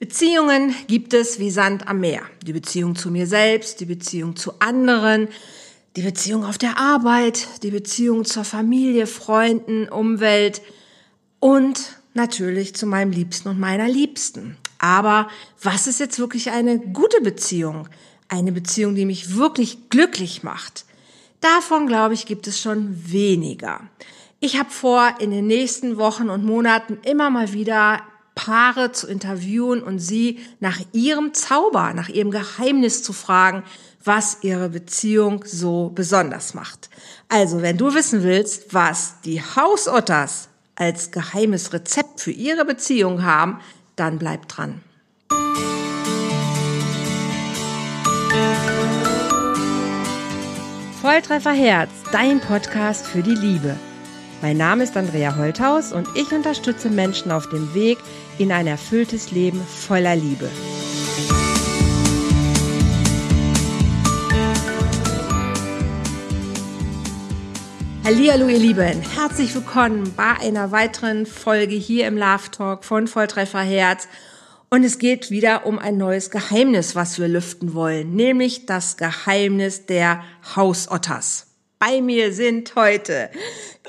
Beziehungen gibt es wie Sand am Meer. Die Beziehung zu mir selbst, die Beziehung zu anderen, die Beziehung auf der Arbeit, die Beziehung zur Familie, Freunden, Umwelt und natürlich zu meinem Liebsten und meiner Liebsten. Aber was ist jetzt wirklich eine gute Beziehung? Eine Beziehung, die mich wirklich glücklich macht? Davon, glaube ich, gibt es schon weniger. Ich habe vor, in den nächsten Wochen und Monaten immer mal wieder Paare zu interviewen und sie nach ihrem Zauber, nach ihrem Geheimnis zu fragen, was ihre Beziehung so besonders macht. Also, wenn du wissen willst, was die Hausotters als geheimes Rezept für ihre Beziehung haben, dann bleib dran. Volltreffer Herz, dein Podcast für die Liebe. Mein Name ist Andrea Holthaus und ich unterstütze Menschen auf dem Weg in ein erfülltes Leben voller Liebe. Hallo ihr Lieben, herzlich willkommen bei einer weiteren Folge hier im Love Talk von Volltreffer Herz. Und es geht wieder um ein neues Geheimnis, was wir lüften wollen, nämlich das Geheimnis der Hausotters. Bei mir sind heute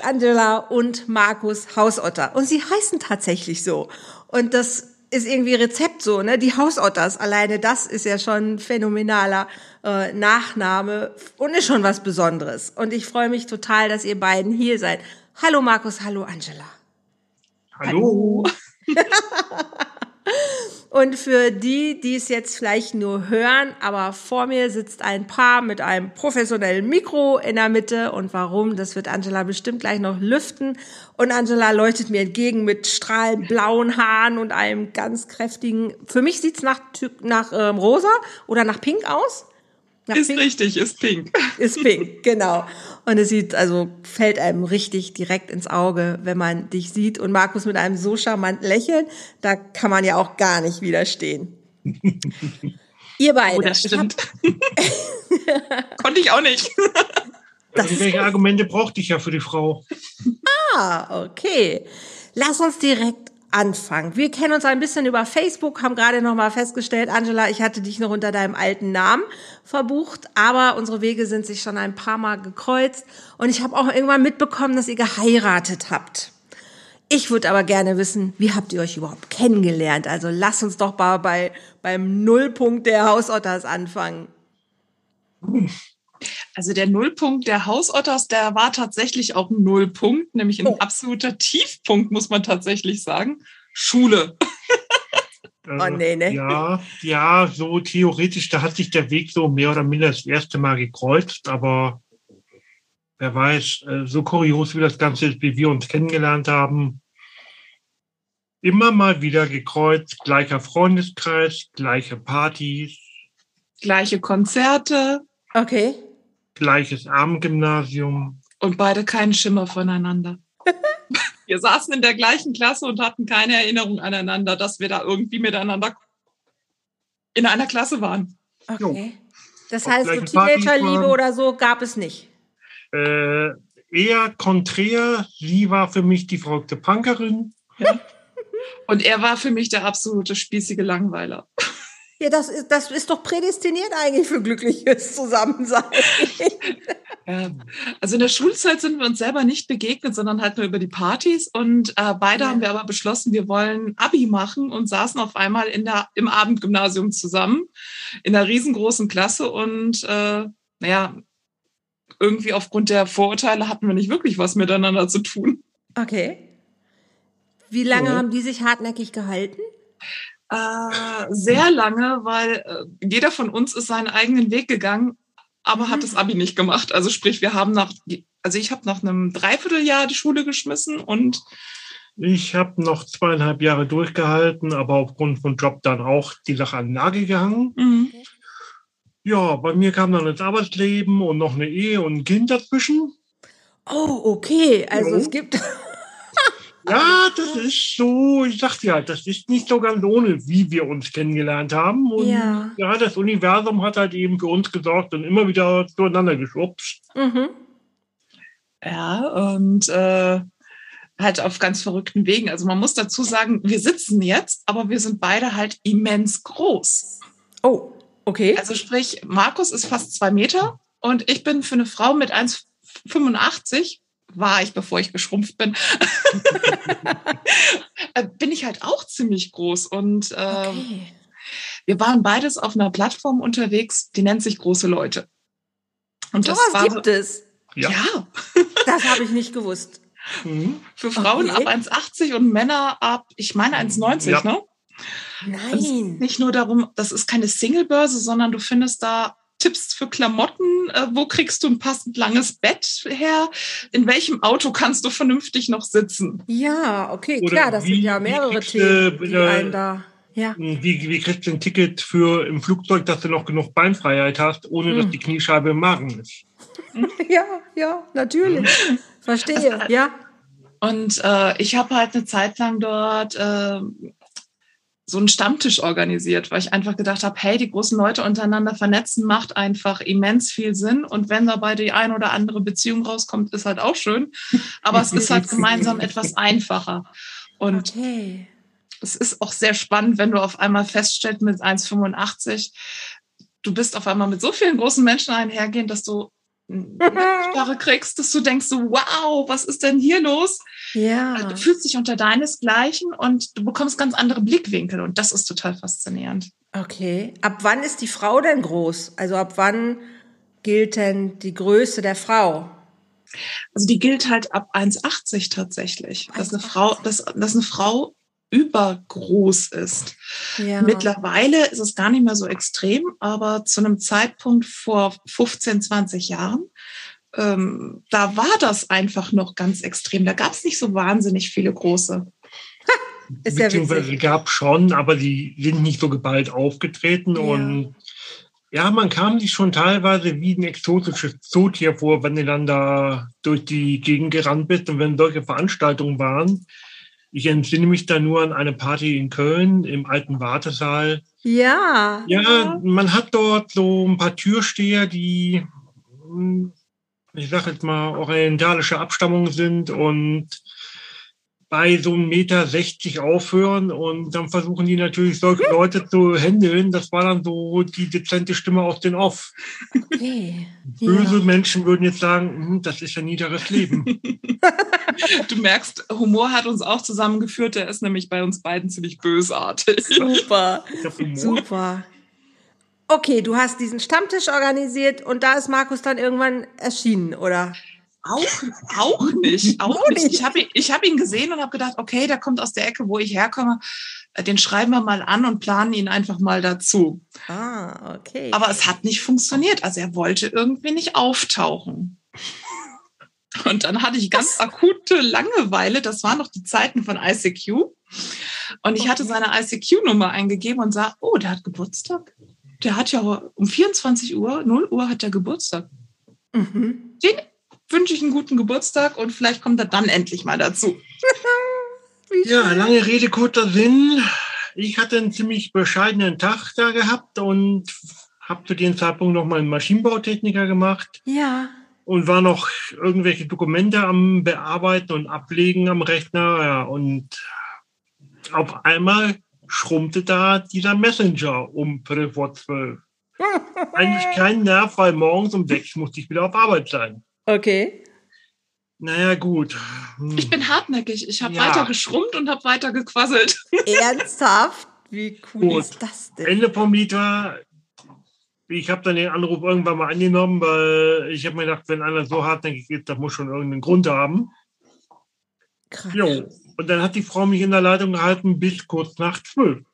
Angela und Markus Hausotter. Und sie heißen tatsächlich so. Und das ist irgendwie Rezept so, ne? Die Hausotters, alleine das ist ja schon ein phänomenaler äh, Nachname und ist schon was Besonderes. Und ich freue mich total, dass ihr beiden hier seid. Hallo Markus, hallo Angela. Hallo. hallo. Und für die, die es jetzt vielleicht nur hören, aber vor mir sitzt ein Paar mit einem professionellen Mikro in der Mitte. Und warum, das wird Angela bestimmt gleich noch lüften. Und Angela leuchtet mir entgegen mit strahlend blauen Haaren und einem ganz kräftigen, für mich sieht's nach, nach ähm, rosa oder nach pink aus. Ist pink. richtig, ist pink. Ist pink, genau. Und es sieht, also fällt einem richtig direkt ins Auge, wenn man dich sieht. Und Markus mit einem so charmanten Lächeln, da kann man ja auch gar nicht widerstehen. Ihr beide. Oh, das stimmt. Konnte ich auch nicht. Das also welche Argumente brauchte ich ja für die Frau? Ah, okay. Lass uns direkt anfangen. Wir kennen uns ein bisschen über Facebook, haben gerade noch mal festgestellt, Angela, ich hatte dich noch unter deinem alten Namen verbucht, aber unsere Wege sind sich schon ein paar Mal gekreuzt und ich habe auch irgendwann mitbekommen, dass ihr geheiratet habt. Ich würde aber gerne wissen, wie habt ihr euch überhaupt kennengelernt? Also lass uns doch mal bei, beim Nullpunkt der Hausotters anfangen. Also der Nullpunkt der Hausotters, der war tatsächlich auch ein Nullpunkt, nämlich ein oh. absoluter Tiefpunkt, muss man tatsächlich sagen. Schule. oh, nee, ne? Ja, ja, so theoretisch, da hat sich der Weg so mehr oder minder das erste Mal gekreuzt, aber wer weiß, äh, so kurios wie das Ganze ist, wie wir uns kennengelernt haben, immer mal wieder gekreuzt, gleicher Freundeskreis, gleiche Partys. Gleiche Konzerte. Okay gleiches Abendgymnasium. Und beide keinen Schimmer voneinander. wir saßen in der gleichen Klasse und hatten keine Erinnerung aneinander, dass wir da irgendwie miteinander in einer Klasse waren. Okay. Das heißt, so Teenagerliebe oder so gab es nicht? Äh, eher konträr. Sie war für mich die verrückte Punkerin. Ja. Und er war für mich der absolute spießige Langweiler. Ja, das ist, das ist doch prädestiniert eigentlich für glückliches Zusammensein. Ja, also in der Schulzeit sind wir uns selber nicht begegnet, sondern halt nur über die Partys. Und äh, beide ja. haben wir aber beschlossen, wir wollen Abi machen und saßen auf einmal in der, im Abendgymnasium zusammen, in einer riesengroßen Klasse. Und äh, naja, irgendwie aufgrund der Vorurteile hatten wir nicht wirklich was miteinander zu tun. Okay. Wie lange so. haben die sich hartnäckig gehalten? Äh, sehr lange, weil äh, jeder von uns ist seinen eigenen Weg gegangen, aber mhm. hat das Abi nicht gemacht. Also sprich, wir haben nach, also ich habe nach einem Dreivierteljahr die Schule geschmissen und ich habe noch zweieinhalb Jahre durchgehalten, aber aufgrund von Job dann auch die Sache an den Nagel gehangen. Mhm. Ja, bei mir kam dann ins Arbeitsleben und noch eine Ehe und ein Kind dazwischen. Oh, okay. Also jo. es gibt ja, das ist so, ich sagte ja, das ist nicht so ganz ohne, wie wir uns kennengelernt haben. Und ja, ja das Universum hat halt eben für uns gesorgt und immer wieder zueinander geschubst. Mhm. Ja, und äh, halt auf ganz verrückten Wegen. Also man muss dazu sagen, wir sitzen jetzt, aber wir sind beide halt immens groß. Oh, okay. Also sprich, Markus ist fast zwei Meter und ich bin für eine Frau mit 1,85 war ich, bevor ich geschrumpft bin, äh, bin ich halt auch ziemlich groß. Und äh, okay. wir waren beides auf einer Plattform unterwegs, die nennt sich Große Leute. Und so das war, gibt es. Ja. ja. Das habe ich nicht gewusst. Mhm. Für Frauen okay. ab 1,80 und Männer ab, ich meine 1,90, ja. ne? Nein. nicht nur darum, das ist keine Singlebörse, sondern du findest da Tipps für Klamotten, äh, wo kriegst du ein passend langes Bett her, in welchem Auto kannst du vernünftig noch sitzen. Ja, okay, Oder klar, das wie, sind ja mehrere Themen, die äh, einen da. Ja. Wie, wie kriegst du ein Ticket für im Flugzeug, dass du noch genug Beinfreiheit hast, ohne hm. dass die Kniescheibe im Magen ist? Ja, ja, natürlich. Verstehe, also, ja. Und äh, ich habe halt eine Zeit lang dort äh, so einen Stammtisch organisiert, weil ich einfach gedacht habe, hey, die großen Leute untereinander vernetzen macht einfach immens viel Sinn. Und wenn dabei die ein oder andere Beziehung rauskommt, ist halt auch schön. Aber es ist halt gemeinsam etwas einfacher. Und okay. es ist auch sehr spannend, wenn du auf einmal feststellst mit 1,85, du bist auf einmal mit so vielen großen Menschen einhergehend, dass du Sprache kriegst, dass du denkst so, wow, was ist denn hier los? Ja. Also du fühlst dich unter deinesgleichen und du bekommst ganz andere Blickwinkel und das ist total faszinierend. Okay. Ab wann ist die Frau denn groß? Also ab wann gilt denn die Größe der Frau? Also die gilt halt ab 1,80 tatsächlich. 1, dass eine Frau, dass, dass eine Frau übergroß ist. Ja. Mittlerweile ist es gar nicht mehr so extrem, aber zu einem Zeitpunkt vor 15, 20 Jahren, ähm, da war das einfach noch ganz extrem. Da gab es nicht so wahnsinnig viele große. Ist Beziehungsweise gab schon, aber die sind nicht so geballt aufgetreten ja. und ja, man kam sich schon teilweise wie ein exotisches Zootier vor, wenn du dann da durch die Gegend gerannt bist und wenn solche Veranstaltungen waren ich entsinne mich da nur an eine Party in Köln im alten Wartesaal. Ja. Ja, man hat dort so ein paar Türsteher, die, ich sag jetzt mal, orientalische Abstammung sind und bei so einem Meter 60 aufhören und dann versuchen die natürlich solche Leute zu handeln. Das war dann so die dezente Stimme aus den Off. Okay. Böse ja. Menschen würden jetzt sagen, hm, das ist ein niederes Leben. du merkst, Humor hat uns auch zusammengeführt. Der ist nämlich bei uns beiden ziemlich bösartig. Super. Super. Okay, du hast diesen Stammtisch organisiert und da ist Markus dann irgendwann erschienen, oder? Auch, auch nicht, auch nicht. Ich habe ihn, ich hab ihn gesehen und habe gedacht, okay, der kommt aus der Ecke, wo ich herkomme. Den schreiben wir mal an und planen ihn einfach mal dazu. Ah, okay. Aber es hat nicht funktioniert. Also er wollte irgendwie nicht auftauchen. Und dann hatte ich ganz akute Langeweile. Das waren noch die Zeiten von ICQ. Und ich hatte seine ICQ-Nummer eingegeben und sah, oh, der hat Geburtstag. Der hat ja um 24 Uhr, 0 Uhr hat der Geburtstag. Mhm. Den wünsche ich einen guten Geburtstag und vielleicht kommt er dann endlich mal dazu. ja, lange Rede, kurzer Sinn. Ich hatte einen ziemlich bescheidenen Tag da gehabt und habe zu dem Zeitpunkt noch mal einen Maschinenbautechniker gemacht. Ja. Und war noch irgendwelche Dokumente am Bearbeiten und Ablegen am Rechner. Ja, und auf einmal schrumpfte da dieser Messenger um Viertel vor zwölf. Eigentlich kein Nerv, weil morgens um sechs musste ich wieder auf Arbeit sein. Okay. Naja, gut. Hm. Ich bin hartnäckig. Ich habe ja. weiter geschrumpft und habe weiter gequasselt. Ernsthaft? Wie cool gut. ist das denn? Ende vom Lied war, ich habe dann den Anruf irgendwann mal angenommen, weil ich habe mir gedacht, wenn einer so hartnäckig ist, das muss schon irgendeinen Grund haben. Krass. Jo. Und dann hat die Frau mich in der Leitung gehalten bis kurz nach zwölf.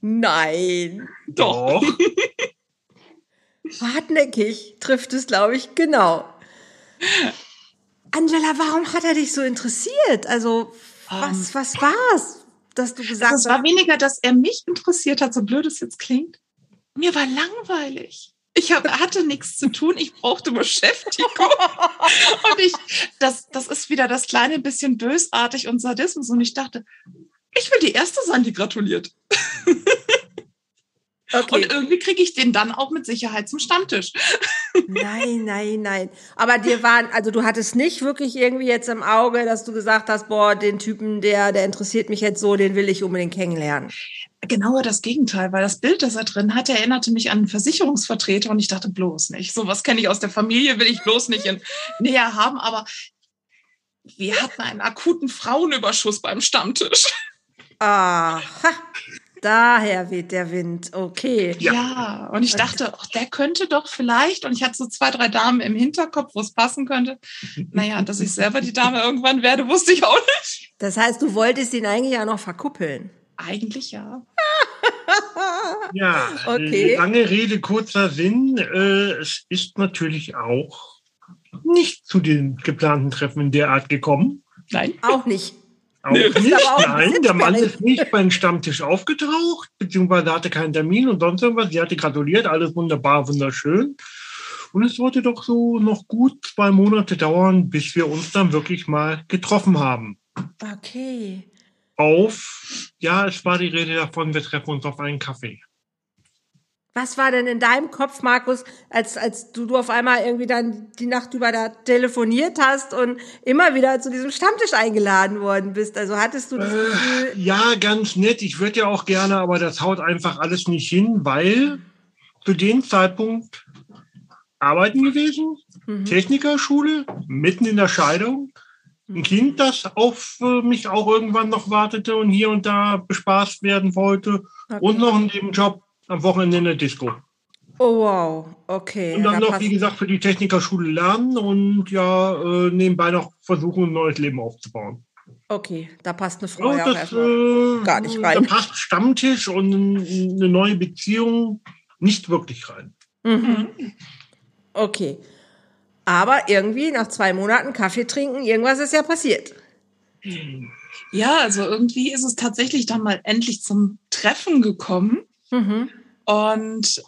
Nein. Doch. Hartnäckig trifft es, glaube ich, genau. Angela, warum hat er dich so interessiert? Also, was, um, ähm. was war's, dass du gesagt hast? Es war weniger, dass er mich interessiert hat, so blöd es jetzt klingt. Mir war langweilig. Ich hab, hatte nichts zu tun, ich brauchte Beschäftigung. und ich, das, das ist wieder das kleine bisschen bösartig und Sadismus. Und ich dachte, ich will die Erste sein, die gratuliert. Okay. Und irgendwie kriege ich den dann auch mit Sicherheit zum Stammtisch. Nein, nein, nein. Aber dir waren, also du hattest nicht wirklich irgendwie jetzt im Auge, dass du gesagt hast, boah, den Typen, der, der interessiert mich jetzt so, den will ich unbedingt kennenlernen. Genauer das Gegenteil, weil das Bild, das er drin hatte, erinnerte mich an einen Versicherungsvertreter und ich dachte bloß nicht. So was kenne ich aus der Familie, will ich bloß nicht in, näher haben, aber wir hatten einen akuten Frauenüberschuss beim Stammtisch. Aha. Daher weht der Wind, okay. Ja, ja. und ich dachte, ach, der könnte doch vielleicht, und ich hatte so zwei, drei Damen im Hinterkopf, wo es passen könnte. Naja, dass ich selber die Dame irgendwann werde, wusste ich auch nicht. Das heißt, du wolltest ihn eigentlich auch noch verkuppeln? Eigentlich ja. ja, okay. lange Rede, kurzer Sinn. Äh, es ist natürlich auch nicht zu den geplanten Treffen in der Art gekommen. Nein. Auch nicht. Auch nee, nicht. Auch Nein, der Mann ist nicht beim Stammtisch aufgetaucht, beziehungsweise hatte keinen Termin und sonst irgendwas. Sie hatte gratuliert, alles wunderbar, wunderschön. Und es sollte doch so noch gut zwei Monate dauern, bis wir uns dann wirklich mal getroffen haben. Okay. Auf, ja, es war die Rede davon, wir treffen uns auf einen Kaffee. Was war denn in deinem Kopf, Markus, als, als du, du auf einmal irgendwie dann die Nacht über da telefoniert hast und immer wieder zu diesem Stammtisch eingeladen worden bist? Also hattest du das äh, Gefühl? Ja, ganz nett. Ich würde ja auch gerne, aber das haut einfach alles nicht hin, weil zu dem Zeitpunkt arbeiten gewesen, mhm. Technikerschule, mitten in der Scheidung. Ein Kind, das auf mich auch irgendwann noch wartete und hier und da bespaßt werden wollte. Okay. Und noch einen Nebenjob am Wochenende in der Disco. Oh wow, okay. Und dann da noch, wie gesagt, für die Technikerschule lernen und ja, äh, nebenbei noch versuchen, ein neues Leben aufzubauen. Okay, da passt eine Frau ja, das, äh, gar nicht rein. Da passt Stammtisch und eine neue Beziehung nicht wirklich rein. Mhm. Okay. Aber irgendwie nach zwei Monaten Kaffee trinken, irgendwas ist ja passiert. Ja, also irgendwie ist es tatsächlich dann mal endlich zum Treffen gekommen. Mhm. Und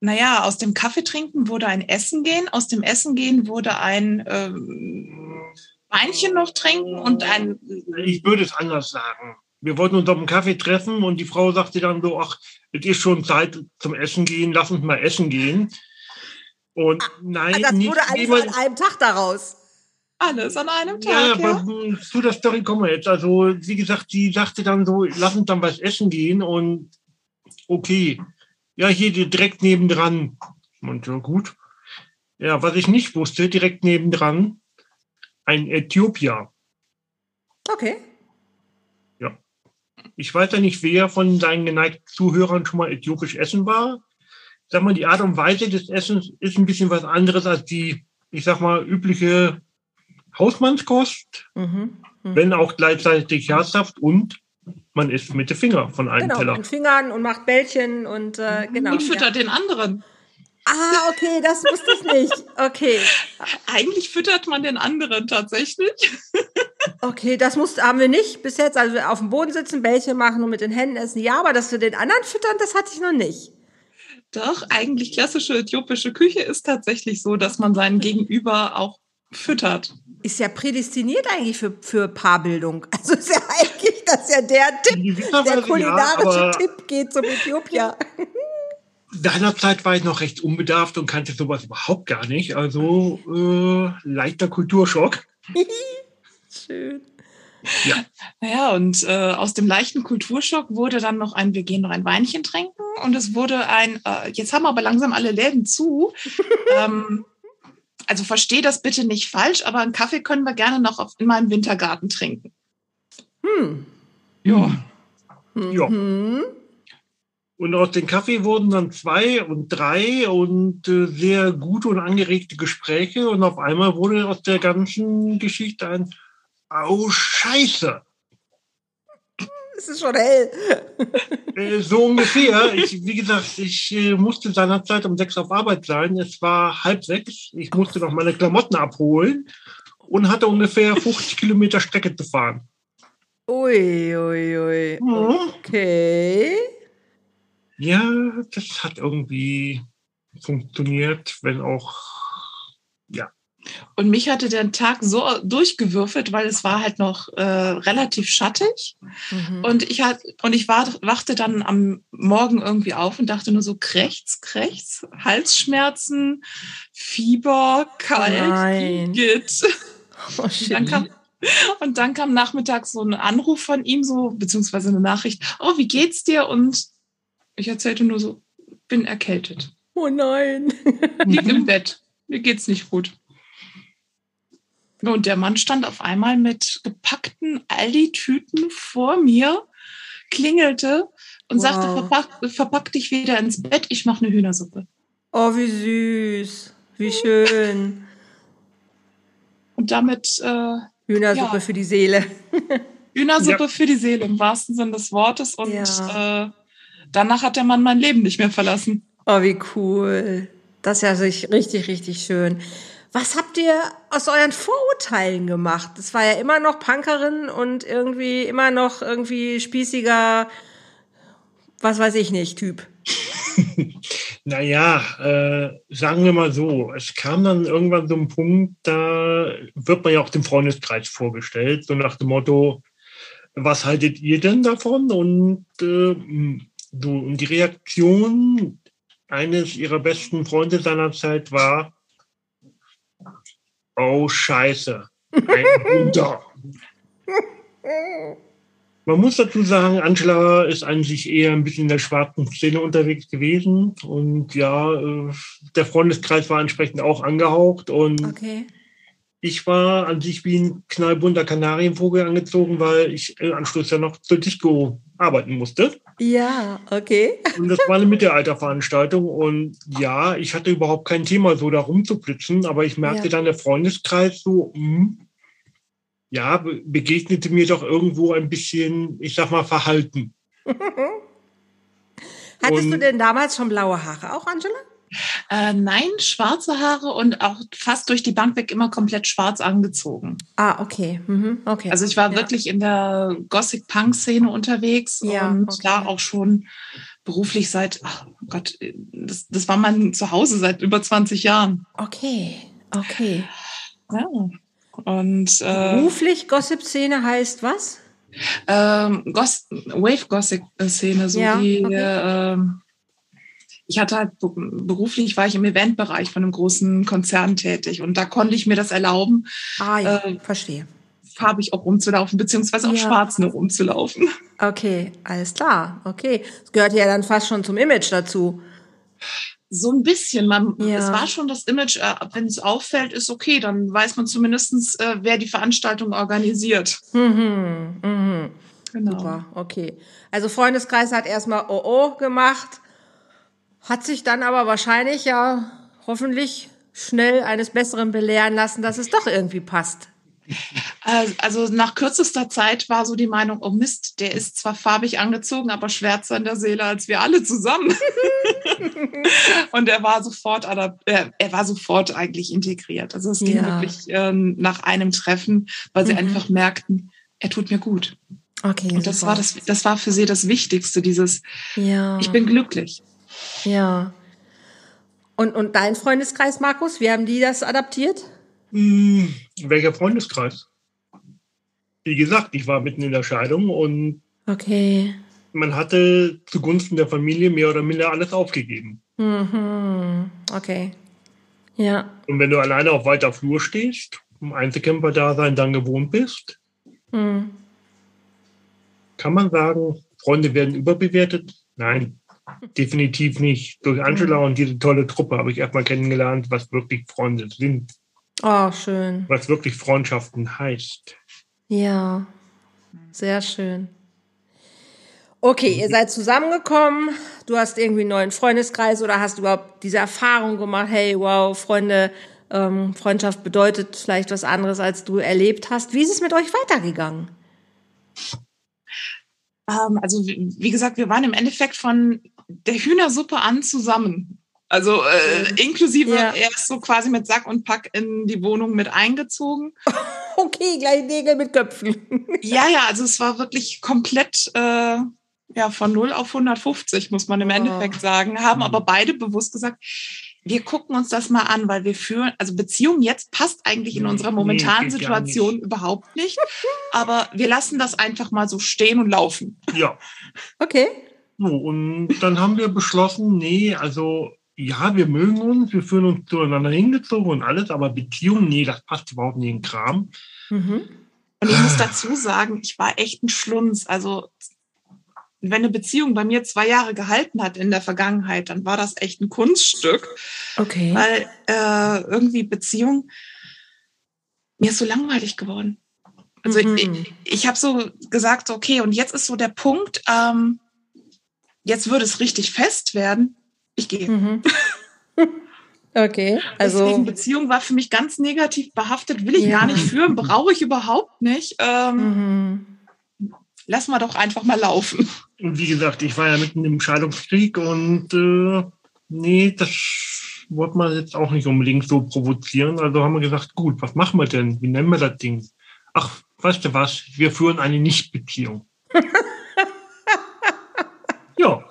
naja, aus dem Kaffee trinken wurde ein Essen gehen, aus dem Essen gehen wurde ein ähm, Weinchen noch trinken und ein. Ich würde es anders sagen. Wir wollten uns auf dem Kaffee treffen und die Frau sagte dann so, ach, es ist schon Zeit zum Essen gehen, lass uns mal essen gehen. Und nein, das wurde alles an einem Tag daraus. Alles an einem Tag. Ja, ja. aber zu der Story kommen wir jetzt. Also, wie gesagt, sie sagte dann so, lass uns dann was essen gehen und okay, ja, hier direkt nebendran. Und ja, gut. Ja, was ich nicht wusste, direkt nebendran, ein Äthiopier. Okay. Ja. Ich weiß ja nicht, wer von deinen geneigten Zuhörern schon mal äthiopisch essen war. Sag mal, die Art und Weise des Essens ist ein bisschen was anderes als die, ich sag mal, übliche Hausmannskost, mhm. Mhm. wenn auch gleichzeitig herzhaft und man isst mit den Fingern von einem genau, Teller. Mit Fingern und macht Bällchen und äh, genau. Und füttert ja. den anderen. Ah, okay, das wusste ich nicht. Okay. Eigentlich füttert man den anderen tatsächlich. Okay, das mussten, haben wir nicht bis jetzt. Also auf dem Boden sitzen, Bällchen machen und mit den Händen essen. Ja, aber dass wir den anderen füttern, das hatte ich noch nicht. Doch, eigentlich klassische äthiopische Küche ist tatsächlich so, dass man seinen Gegenüber auch füttert. Ist ja prädestiniert eigentlich für, für Paarbildung. Also ist ja eigentlich das ist ja der Tipp, der kulinarische ja, Tipp geht zum Äthiopier. Seinerzeit war ich noch recht unbedarft und kannte sowas überhaupt gar nicht. Also äh, leichter Kulturschock. Schön. Ja. Naja, und äh, aus dem leichten Kulturschock wurde dann noch ein, wir gehen noch ein Weinchen trinken und es wurde ein, äh, jetzt haben aber langsam alle Läden zu. ähm, also verstehe das bitte nicht falsch, aber einen Kaffee können wir gerne noch auf, in meinem Wintergarten trinken. Hm. Ja. Mhm. Ja. Und aus dem Kaffee wurden dann zwei und drei und äh, sehr gute und angeregte Gespräche. Und auf einmal wurde aus der ganzen Geschichte ein Oh, Scheiße es ist schon hell. Äh, so ungefähr. Ich, wie gesagt, ich äh, musste seinerzeit um sechs auf Arbeit sein. Es war halb sechs. Ich musste noch meine Klamotten abholen und hatte ungefähr 50 Kilometer Strecke zu fahren. Ui, ui, ui. Okay. Ja, das hat irgendwie funktioniert, wenn auch, ja, Und mich hatte der Tag so durchgewürfelt, weil es war halt noch äh, relativ schattig. Mhm. Und ich hat, und ich war, wachte dann am Morgen irgendwie auf und dachte nur so krächz, krächz, Halsschmerzen, Fieber, kalt, Git. Oh, und, dann kam, und dann kam nachmittags so ein Anruf von ihm, so, beziehungsweise eine Nachricht, oh, wie geht's dir? Und ich erzählte nur so, bin erkältet. Oh nein. Lieg im Bett. Mir geht's nicht gut. Und der Mann stand auf einmal mit gepackten Aldi-Tüten vor mir, klingelte und wow. sagte, verpack, verpack dich wieder ins Bett, ich mache eine Hühnersuppe. Oh, wie süß. Wie schön. Und damit. Äh, Hühnersuppe ja. für die Seele. Hühnersuppe ja. für die Seele im wahrsten Sinne des Wortes. Und ja. äh, danach hat der Mann mein Leben nicht mehr verlassen. Oh, wie cool. Das ist ja richtig, richtig schön. Was habt ihr aus euren Vorurteilen gemacht? Das war ja immer noch Punkerin und irgendwie immer noch irgendwie spießiger, was weiß ich nicht, Typ. naja, äh, sagen wir mal so, es kam dann irgendwann so ein Punkt, da wird man ja auch dem Freundeskreis vorgestellt, so nach dem Motto, was haltet ihr denn davon? Und äh, du, und die Reaktion eines ihrer besten Freunde seinerzeit war, Oh, scheiße. Ein Wunder. Man muss dazu sagen, Angela ist eigentlich eher ein bisschen in der schwarzen Szene unterwegs gewesen. Und ja, äh, der Freundeskreis war entsprechend auch angehaucht. Und okay. Ich war an sich wie ein knallbunter Kanarienvogel angezogen, weil ich im Anschluss ja noch zur Disco arbeiten musste. Ja, okay. Und das war eine Mittelalterveranstaltung. Und ja, ich hatte überhaupt kein Thema, so da rumzublitzen, aber ich merkte ja. dann der Freundeskreis so, mh, hm, ja, begegnete mir doch irgendwo ein bisschen, ich sag mal, verhalten. Hattest und, du denn damals schon blaue Haare auch, Angela? Äh, nein, schwarze Haare und auch fast durch die Bank weg immer komplett schwarz angezogen. Ah, okay. Mhm, okay. Also ich war ja. wirklich in der Gothic-Punk-Szene unterwegs ja, und okay. da auch schon beruflich seit, ach Gott, das, das war mein Zuhause seit über 20 Jahren. Okay, okay. Ja. Und äh, beruflich Gossip-Szene heißt was? Ähm, Wave-Gothic-Szene, so ja, die okay. ähm, ich hatte halt beruflich war ich im Eventbereich von einem großen Konzern tätig und da konnte ich mir das erlauben. Ah ja, äh, verstehe. Farbig auch rumzulaufen, beziehungsweise auch ja. schwarz nur rumzulaufen. Okay, alles klar. Okay. Das gehört ja dann fast schon zum Image dazu. So ein bisschen. Man, ja. Es war schon das Image, äh, wenn es auffällt, ist okay, dann weiß man zumindestens, äh, wer die Veranstaltung organisiert. Mhm, mhm. Genau. Super, okay. Also Freundeskreis hat erstmal OO gemacht hat sich dann aber wahrscheinlich ja hoffentlich schnell eines Besseren belehren lassen, dass es doch irgendwie passt. Also nach kürzester Zeit war so die Meinung, oh Mist, der ist zwar farbig angezogen, aber schwärzer in der Seele als wir alle zusammen. und er war sofort, er war sofort eigentlich integriert. Also es ging ja. wirklich äh, nach einem Treffen, weil sie mhm. einfach merkten, er tut mir gut. Okay. Und das super. war das, das war für sie das Wichtigste, dieses, ja. ich bin glücklich. Ja. Und, und dein Freundeskreis, Markus, wie haben die das adaptiert? Hm, welcher Freundeskreis? Wie gesagt, ich war mitten in der Scheidung und okay. man hatte zugunsten der Familie mehr oder minder alles aufgegeben. Mhm. Okay. Ja. Und wenn du alleine auf weiter Flur stehst, im Einzelkämpfer-Dasein dann gewohnt bist, mhm. kann man sagen, Freunde werden überbewertet? Nein. Definitiv nicht. Durch Angela und diese tolle Truppe habe ich erstmal kennengelernt, was wirklich Freunde sind. Oh, schön. Was wirklich Freundschaften heißt. Ja, sehr schön. Okay, ihr seid zusammengekommen. Du hast irgendwie einen neuen Freundeskreis oder hast überhaupt diese Erfahrung gemacht? Hey, wow, Freunde, ähm, Freundschaft bedeutet vielleicht was anderes, als du erlebt hast. Wie ist es mit euch weitergegangen? Ähm, also wie gesagt, wir waren im Endeffekt von der Hühnersuppe an zusammen. Also äh, inklusive, ja. er ist so quasi mit Sack und Pack in die Wohnung mit eingezogen. Okay, gleich Nägel mit Köpfen. ja, ja, also es war wirklich komplett äh, ja, von 0 auf 150, muss man im oh. Endeffekt sagen. Haben aber beide bewusst gesagt, wir gucken uns das mal an, weil wir führen, also Beziehung jetzt passt eigentlich in unserer momentanen nee, Situation nicht. überhaupt nicht. Aber wir lassen das einfach mal so stehen und laufen. Ja. Okay. So, und dann haben wir beschlossen, nee, also ja, wir mögen uns, wir fühlen uns zueinander hingezogen und alles, aber Beziehung, nee, das passt überhaupt nicht in den Kram. Mhm. Und ich muss dazu sagen, ich war echt ein Schlunz. Also wenn eine Beziehung bei mir zwei Jahre gehalten hat in der Vergangenheit, dann war das echt ein Kunststück. Okay. Weil äh, irgendwie Beziehung, mir ist so langweilig geworden. Also mhm. ich, ich habe so gesagt, okay, und jetzt ist so der Punkt, ähm, jetzt würde es richtig fest werden. Ich gehe. Mhm. Okay, also Deswegen Beziehung war für mich ganz negativ behaftet, will ich ja. gar nicht führen, brauche ich überhaupt nicht. Ähm, mhm. Lass mal doch einfach mal laufen. Und wie gesagt, ich war ja mitten im Scheidungskrieg und äh, nee, das wollte man jetzt auch nicht unbedingt so provozieren. Also haben wir gesagt, gut, was machen wir denn? Wie nennen wir das Ding? Ach, weißt du was? Wir führen eine Nichtbeziehung. ja.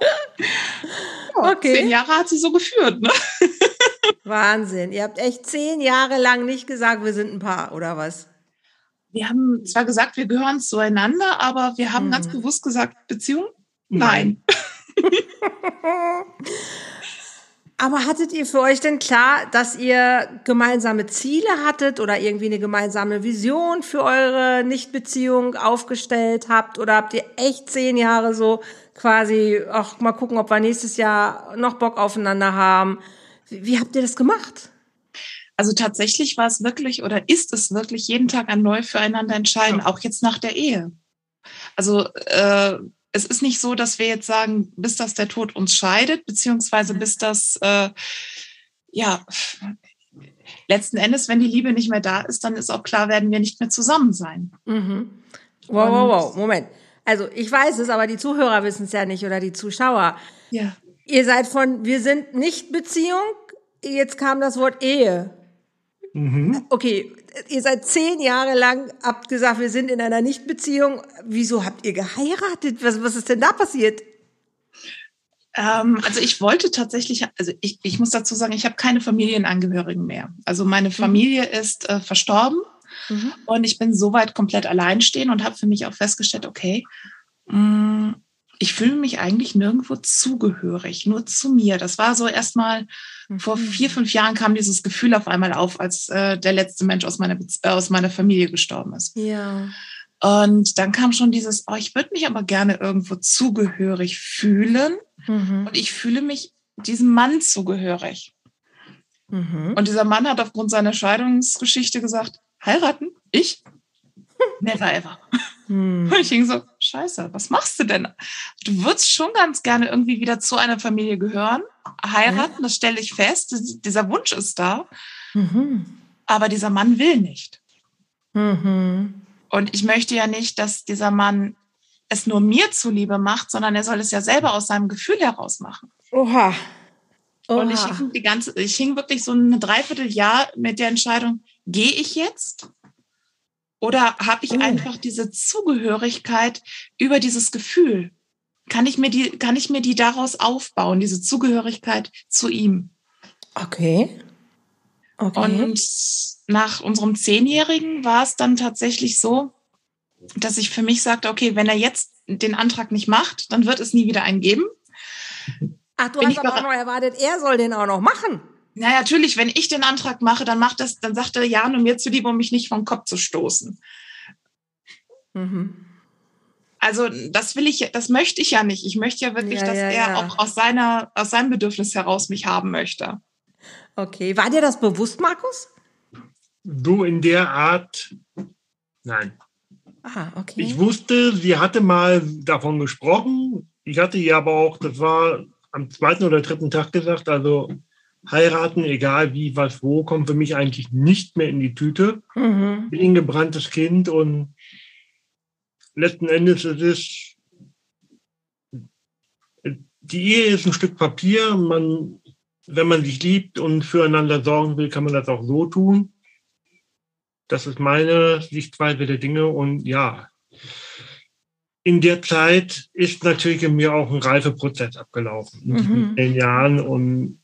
Okay. Zehn Jahre hat sie so geführt, ne? Wahnsinn. Ihr habt echt zehn Jahre lang nicht gesagt, wir sind ein Paar, oder was? Wir haben zwar gesagt, wir gehören zueinander, aber wir haben hm. ganz bewusst gesagt, Beziehung? Nein. aber hattet ihr für euch denn klar, dass ihr gemeinsame Ziele hattet oder irgendwie eine gemeinsame Vision für eure Nichtbeziehung aufgestellt habt? Oder habt ihr echt zehn Jahre so quasi, ach, mal gucken, ob wir nächstes Jahr noch Bock aufeinander haben? Wie, wie habt ihr das gemacht? Also tatsächlich war es wirklich oder ist es wirklich jeden Tag ein neu füreinander entscheiden, ja. auch jetzt nach der Ehe. Also äh, es ist nicht so, dass wir jetzt sagen, bis das der Tod uns scheidet, beziehungsweise bis das, äh, ja, letzten Endes, wenn die Liebe nicht mehr da ist, dann ist auch klar, werden wir nicht mehr zusammen sein. Mhm. Wow, wow, wow, Moment. Also ich weiß es, aber die Zuhörer wissen es ja nicht oder die Zuschauer. Ja. Ihr seid von wir sind nicht Beziehung, jetzt kam das Wort Ehe. Mhm. Okay, ihr seid zehn Jahre lang, habt gesagt, wir sind in einer Nichtbeziehung. Wieso habt ihr geheiratet? Was, was ist denn da passiert? Ähm, also ich wollte tatsächlich, also ich, ich muss dazu sagen, ich habe keine Familienangehörigen mehr. Also meine mhm. Familie mhm. ist äh, verstorben mhm. und ich bin soweit komplett alleinstehend und habe für mich auch festgestellt, okay, mh, mm, ich fühle mich eigentlich nirgendwo zugehörig, nur zu mir. Das war so erstmal mhm. vor vier, fünf Jahren kam dieses Gefühl auf einmal auf, als äh, der letzte Mensch aus meiner, äh, aus meiner Familie gestorben ist. Ja. Und dann kam schon dieses, oh, ich würde mich aber gerne irgendwo zugehörig fühlen. Mhm. Und ich fühle mich diesem Mann zugehörig. Mhm. Und dieser Mann hat aufgrund seiner Scheidungsgeschichte gesagt, heiraten? Ich? Never ever. Hm. Und ich hing so, scheiße, was machst du denn? Du würdest schon ganz gerne irgendwie wieder zu einer Familie gehören, heiraten, ja. das stelle ich fest, dieser Wunsch ist da. Mhm. Aber dieser Mann will nicht. Mhm. Und ich möchte ja nicht, dass dieser Mann es nur mir zuliebe macht, sondern er soll es ja selber aus seinem Gefühl heraus machen. Oha. Oha. Und ich hing, die ganze, ich hing wirklich so ein Dreivierteljahr mit der Entscheidung, gehe ich jetzt oder habe ich oh. einfach diese Zugehörigkeit über dieses Gefühl? Kann ich mir die, kann ich mir die daraus aufbauen, diese Zugehörigkeit zu ihm? Okay. okay. Und nach unserem Zehnjährigen war es dann tatsächlich so, dass ich für mich sagte, okay, wenn er jetzt den Antrag nicht macht, dann wird es nie wieder einen geben. Ach, du Bin hast aber auch noch erwartet, er soll den auch noch machen. Na natürlich, wenn ich den Antrag mache, dann macht das, dann sagt er ja nur mir zu lieb, um mich nicht vom Kopf zu stoßen. Mhm. Also das will ich, das möchte ich ja nicht. Ich möchte ja wirklich, ja, dass ja, er ja. auch aus seiner, aus seinem Bedürfnis heraus mich haben möchte. Okay, war dir das bewusst, Markus? So in der Art, nein. Ah, okay. Ich wusste, sie hatte mal davon gesprochen. Ich hatte ihr aber auch, das war am zweiten oder dritten Tag gesagt, also heiraten, egal wie, was, wo, kommt für mich eigentlich nicht mehr in die Tüte. Mhm. Bin ein gebranntes Kind und letzten Endes ist es, die Ehe ist ein Stück Papier. Man, wenn man sich liebt und füreinander sorgen will, kann man das auch so tun. Das ist meine Sichtweise der Dinge und ja, in der Zeit ist natürlich in mir auch ein Reifeprozess abgelaufen in diesen mhm. zehn Jahren und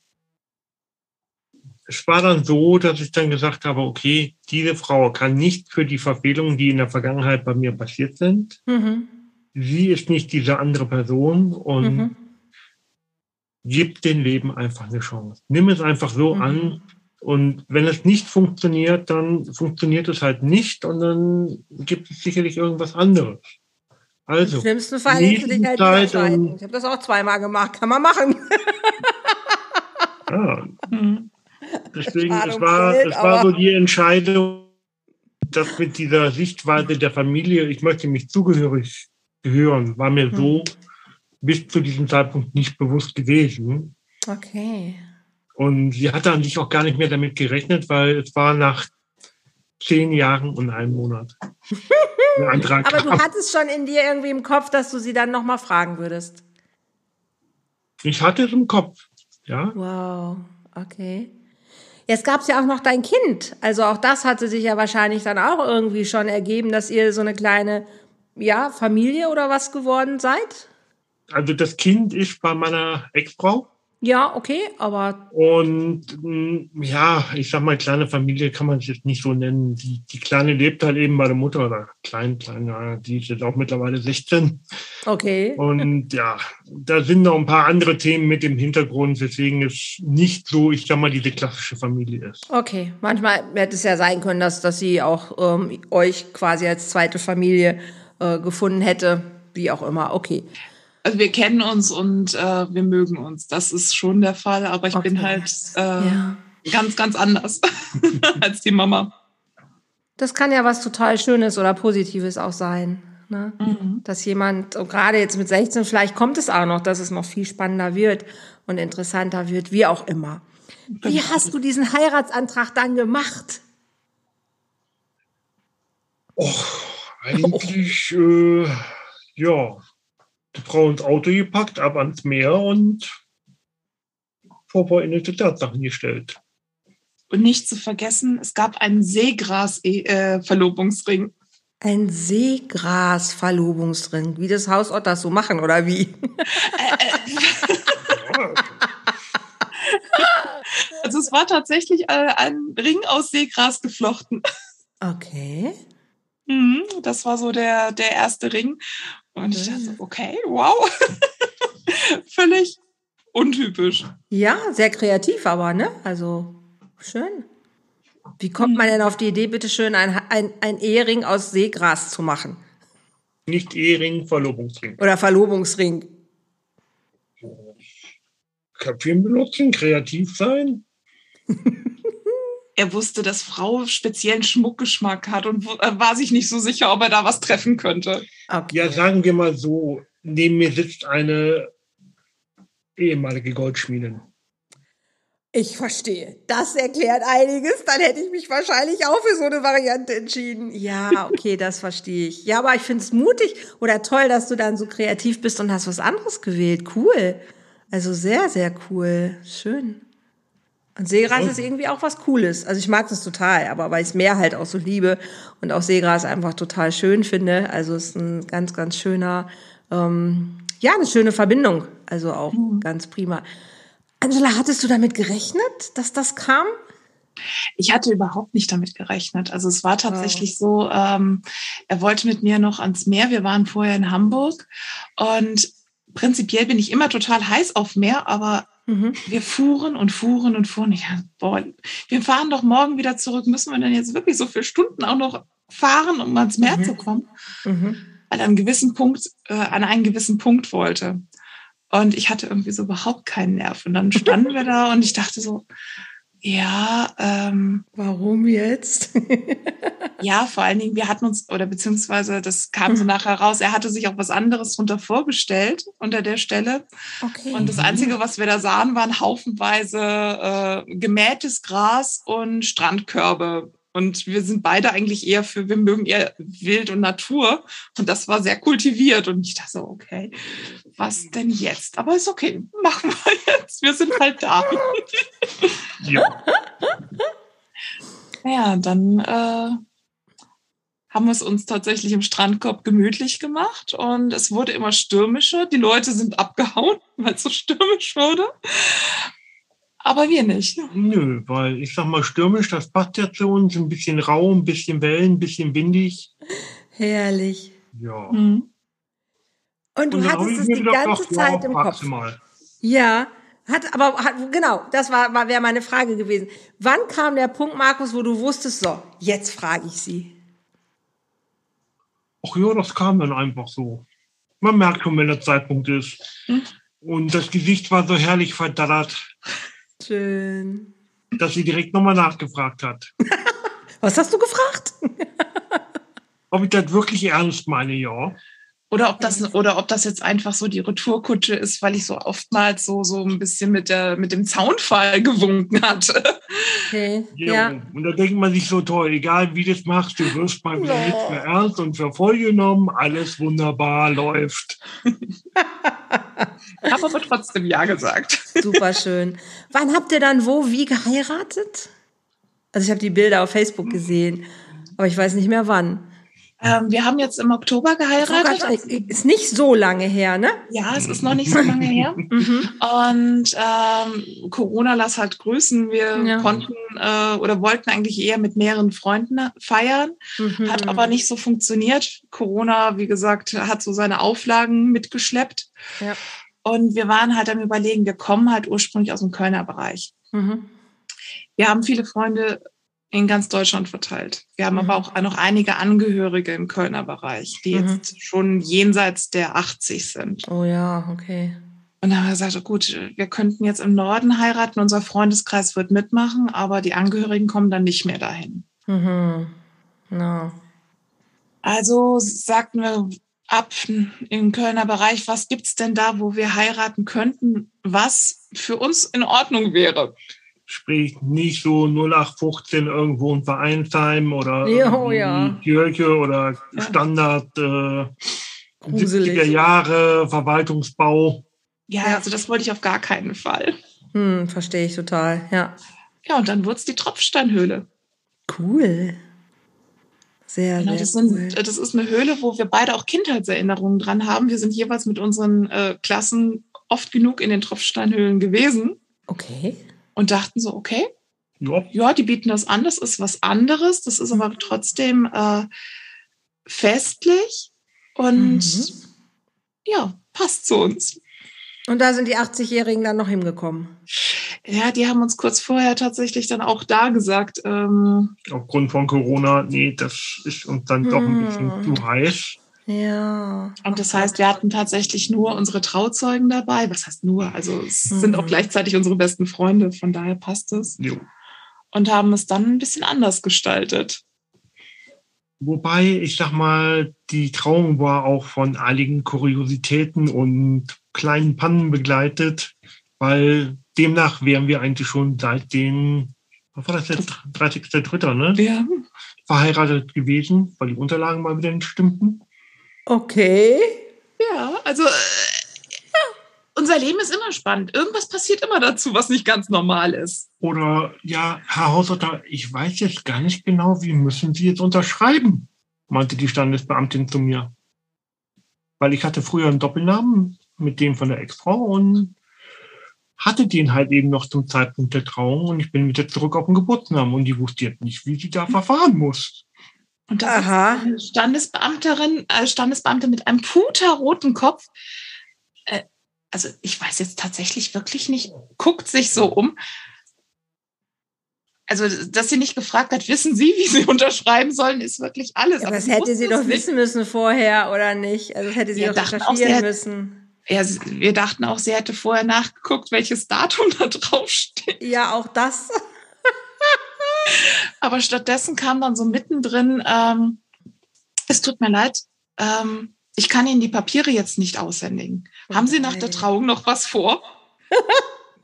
es war dann so, dass ich dann gesagt habe, okay, diese Frau kann nicht für die Verfehlungen, die in der Vergangenheit bei mir passiert sind. Mhm. Sie ist nicht diese andere Person und mhm. gib dem Leben einfach eine Chance. Nimm es einfach so mhm. an. Und wenn es nicht funktioniert, dann funktioniert es halt nicht und dann gibt es sicherlich irgendwas anderes. Also, Im schlimmsten Fall hätte dich halt Zeit Ich habe das auch zweimal gemacht, kann man machen. ja. Deswegen, es war, es war so die Entscheidung, dass mit dieser Sichtweise der Familie, ich möchte mich zugehörig gehören, war mir so hm. bis zu diesem Zeitpunkt nicht bewusst gewesen. Okay. Und sie hatte an sich auch gar nicht mehr damit gerechnet, weil es war nach zehn Jahren und einem Monat. Aber du hattest schon in dir irgendwie im Kopf, dass du sie dann nochmal fragen würdest. Ich hatte es im Kopf, ja. Wow, okay. Jetzt gab es ja auch noch dein Kind. Also auch das hatte sich ja wahrscheinlich dann auch irgendwie schon ergeben, dass ihr so eine kleine, ja, Familie oder was geworden seid. Also das Kind ist bei meiner Ex-Frau. Ja, okay, aber. Und mm, ja, ich sag mal, kleine Familie kann man es jetzt nicht so nennen. Die, die Kleine lebt halt eben bei der Mutter oder klein, klein, ja, die ist jetzt auch mittlerweile 16. Okay. Und ja, da sind noch ein paar andere Themen mit im Hintergrund, weswegen es nicht so, ich sag mal, diese klassische Familie ist. Okay, manchmal hätte es ja sein können, dass, dass sie auch ähm, euch quasi als zweite Familie äh, gefunden hätte, wie auch immer. Okay also wir kennen uns und äh, wir mögen uns. Das ist schon der Fall, aber ich okay. bin halt äh, ja. ganz, ganz anders als die Mama. Das kann ja was total Schönes oder Positives auch sein. Ne? Mhm. Dass jemand, gerade jetzt mit 16, vielleicht kommt es auch noch, dass es noch viel spannender wird und interessanter wird, wie auch immer. Wie genau. hast du diesen Heiratsantrag dann gemacht? Och, eigentlich, oh. Äh, ja, Frau ins Auto gepackt, ab ans Meer und vor Tatsachen gestellt. Und nicht zu vergessen, es gab einen Seegras-Verlobungsring. Ein Seegras-Verlobungsring, wie das Hausort das so machen, oder wie? also es war tatsächlich äh, ein Ring aus Seegras geflochten. Okay. Mhm, das war so der, der erste Ring. Und ich dachte, okay, wow. Völlig untypisch. Ja, sehr kreativ aber, ne? Also schön. Wie kommt man denn auf die Idee, bitteschön, ein, ein, ein Ehering aus Seegras zu machen? Nicht Ehering, Verlobungsring. Oder Verlobungsring. Köpfchen benutzen, kreativ sein. er wusste, dass Frau speziellen Schmuckgeschmack hat und äh, war sich nicht so sicher, ob er da was treffen könnte. Okay. Ja, sagen wir mal so, neben mir sitzt eine ehemalige Goldschmiedin. Ich verstehe. Das erklärt einiges. Dann hätte ich mich wahrscheinlich auch für so eine Variante entschieden. Ja, okay, das verstehe ich. Ja, aber ich finde es mutig oder toll, dass du dann so kreativ bist und hast was anderes gewählt. Cool. Also sehr, sehr cool. Schön. Und Seegras ist irgendwie auch was Cooles. Also ich mag das total, aber weil ich es Meer halt auch so liebe und auch Seegras einfach total schön finde. Also es ist ein ganz, ganz schöner, ähm, ja, eine schöne Verbindung. Also auch mhm. ganz prima. Angela, hattest du damit gerechnet, dass das kam? Ich hatte überhaupt nicht damit gerechnet. Also es war tatsächlich so, ähm, er wollte mit mir noch ans Meer. Wir waren vorher in Hamburg und prinzipiell bin ich immer total heiß auf Meer, aber Mhm. Wir fuhren und fuhren und fuhren. Ich dachte, boah, wir fahren doch morgen wieder zurück. Müssen wir denn jetzt wirklich so viele Stunden auch noch fahren, um ans Meer mhm. zu kommen? Mhm. An einem gewissen Punkt, äh, an einen gewissen Punkt wollte. Und ich hatte irgendwie so überhaupt keinen Nerv. Und dann standen wir da und ich dachte so, ja, ähm, warum jetzt? ja, vor allen Dingen, wir hatten uns, oder beziehungsweise das kam so nachher raus, er hatte sich auch was anderes drunter vorgestellt unter der Stelle. Okay. Und das Einzige, was wir da sahen, waren haufenweise äh, gemähtes Gras und Strandkörbe. Und wir sind beide eigentlich eher für, wir mögen eher Wild und Natur. Und das war sehr kultiviert. Und ich dachte so, okay, was denn jetzt? Aber ist okay, machen wir jetzt. Wir sind halt da. Ja. Ja, dann äh, haben wir es uns tatsächlich im Strandkorb gemütlich gemacht und es wurde immer stürmischer. Die Leute sind abgehauen, weil es so stürmisch wurde. Aber wir nicht. Nö, weil ich sag mal, stürmisch, das passt ja zu uns. Ein bisschen rau, ein bisschen Wellen, ein bisschen windig. Herrlich. Ja. Mhm. Und du Und hattest es die ganze gedacht, Zeit ja, im Kopf. Mal. Ja, hat, aber hat, genau, das war, war wäre meine Frage gewesen. Wann kam der Punkt, Markus, wo du wusstest, so, jetzt frage ich sie? Ach ja, das kam dann einfach so. Man merkt schon, wenn der Zeitpunkt ist. Hm? Und das Gesicht war so herrlich verdattert. Schön. Dass sie direkt nochmal nachgefragt hat. Was hast du gefragt? Ob ich das wirklich ernst meine, ja. Oder ob das, oder ob das jetzt einfach so die Retourkutsche ist, weil ich so oftmals so, so ein bisschen mit, der, mit dem Zaunfall gewunken hatte. Okay. Ja, ja. Und da denkt man sich so toll, egal wie du es machst, du wirst mal wieder no. nicht mehr ernst und für voll genommen, alles wunderbar läuft. Habe aber trotzdem Ja gesagt. Super schön. Wann habt ihr dann wo, wie geheiratet? Also ich habe die Bilder auf Facebook gesehen, aber ich weiß nicht mehr wann. Ähm, wir haben jetzt im Oktober geheiratet. Oh ist nicht so lange her, ne? Ja, es ist noch nicht so lange her. Mhm. Und ähm, Corona lass halt grüßen. Wir ja. konnten äh, oder wollten eigentlich eher mit mehreren Freunden feiern. Mhm. Hat aber nicht so funktioniert. Corona, wie gesagt, hat so seine Auflagen mitgeschleppt. Ja. Und wir waren halt am Überlegen, wir kommen halt ursprünglich aus dem Kölner Bereich. Mhm. Wir haben viele Freunde in ganz Deutschland verteilt. Wir haben mhm. aber auch noch einige Angehörige im Kölner Bereich, die mhm. jetzt schon jenseits der 80 sind. Oh ja, okay. Und dann haben wir gesagt, gut, wir könnten jetzt im Norden heiraten, unser Freundeskreis wird mitmachen, aber die Angehörigen kommen dann nicht mehr dahin. Mhm. No. Also sagten wir ab im Kölner Bereich, was gibt's denn da, wo wir heiraten könnten, was für uns in Ordnung wäre? Sprich nicht so 0815 irgendwo ein Vereinsheim oder jo, ja. Kirche oder Standard äh, 70er Jahre Verwaltungsbau. Ja, also das wollte ich auf gar keinen Fall. Hm, verstehe ich total, ja. Ja, und dann wurde es die Tropfsteinhöhle. Cool. Sehr, genau, sehr das, sind, cool. das ist eine Höhle, wo wir beide auch Kindheitserinnerungen dran haben. Wir sind jeweils mit unseren äh, Klassen oft genug in den Tropfsteinhöhlen gewesen. Okay und dachten so, okay, ja. ja, die bieten das an, das ist was anderes, das ist aber trotzdem äh, festlich und mhm. ja, passt zu uns. Und da sind die 80-Jährigen dann noch hingekommen. Ja, die haben uns kurz vorher tatsächlich dann auch da gesagt. Ähm, Aufgrund von Corona, nee, das ist uns dann doch ein bisschen hm. zu heiß. Ja. Und das heißt, wir hatten tatsächlich nur unsere Trauzeugen dabei. Was heißt nur? Also es mhm. sind auch gleichzeitig unsere besten Freunde, von daher passt es. Jo. Und haben es dann ein bisschen anders gestaltet. Wobei, ich sag mal, die Trauung war auch von einigen Kuriositäten und kleinen Pannen begleitet, weil demnach wären wir eigentlich schon seit den, was war das jetzt, 30.3., ne? Ja. Verheiratet gewesen, weil die Unterlagen mal wieder nicht stimmten. Okay. Ja, also äh, ja, unser Leben ist immer spannend. Irgendwas passiert immer dazu, was nicht ganz normal ist. Oder ja, Herr Hausotter, ich weiß jetzt gar nicht genau, wie müssen Sie jetzt unterschreiben, meinte die Standesbeamtin zu mir. Weil ich hatte früher einen Doppelnamen mit dem von der Ex-Frau und hatte den halt eben noch zum Zeitpunkt der Trauung und ich bin wieder zurück auf den Geburtsnamen und die wusste jetzt nicht, wie sie da verfahren muss. Und das Aha. ist eine Standesbeamterin, äh, Standesbeamte mit einem puterroten Kopf. Äh, also ich weiß jetzt tatsächlich wirklich nicht, guckt sich so um. Also, dass sie nicht gefragt hat, wissen Sie, wie Sie unterschreiben sollen, ist wirklich alles. Ja, aber das hätte sie doch nicht. wissen müssen vorher, oder nicht? Also, das hätte sie wir doch recherchieren müssen. Ja, wir dachten auch, sie hätte vorher nachgeguckt, welches Datum da drauf steht. Ja, auch das. Aber stattdessen kam dann so mittendrin, ähm, es tut mir leid, ähm, ich kann Ihnen die Papiere jetzt nicht aushändigen. Okay. Haben Sie nach der Trauung noch was vor?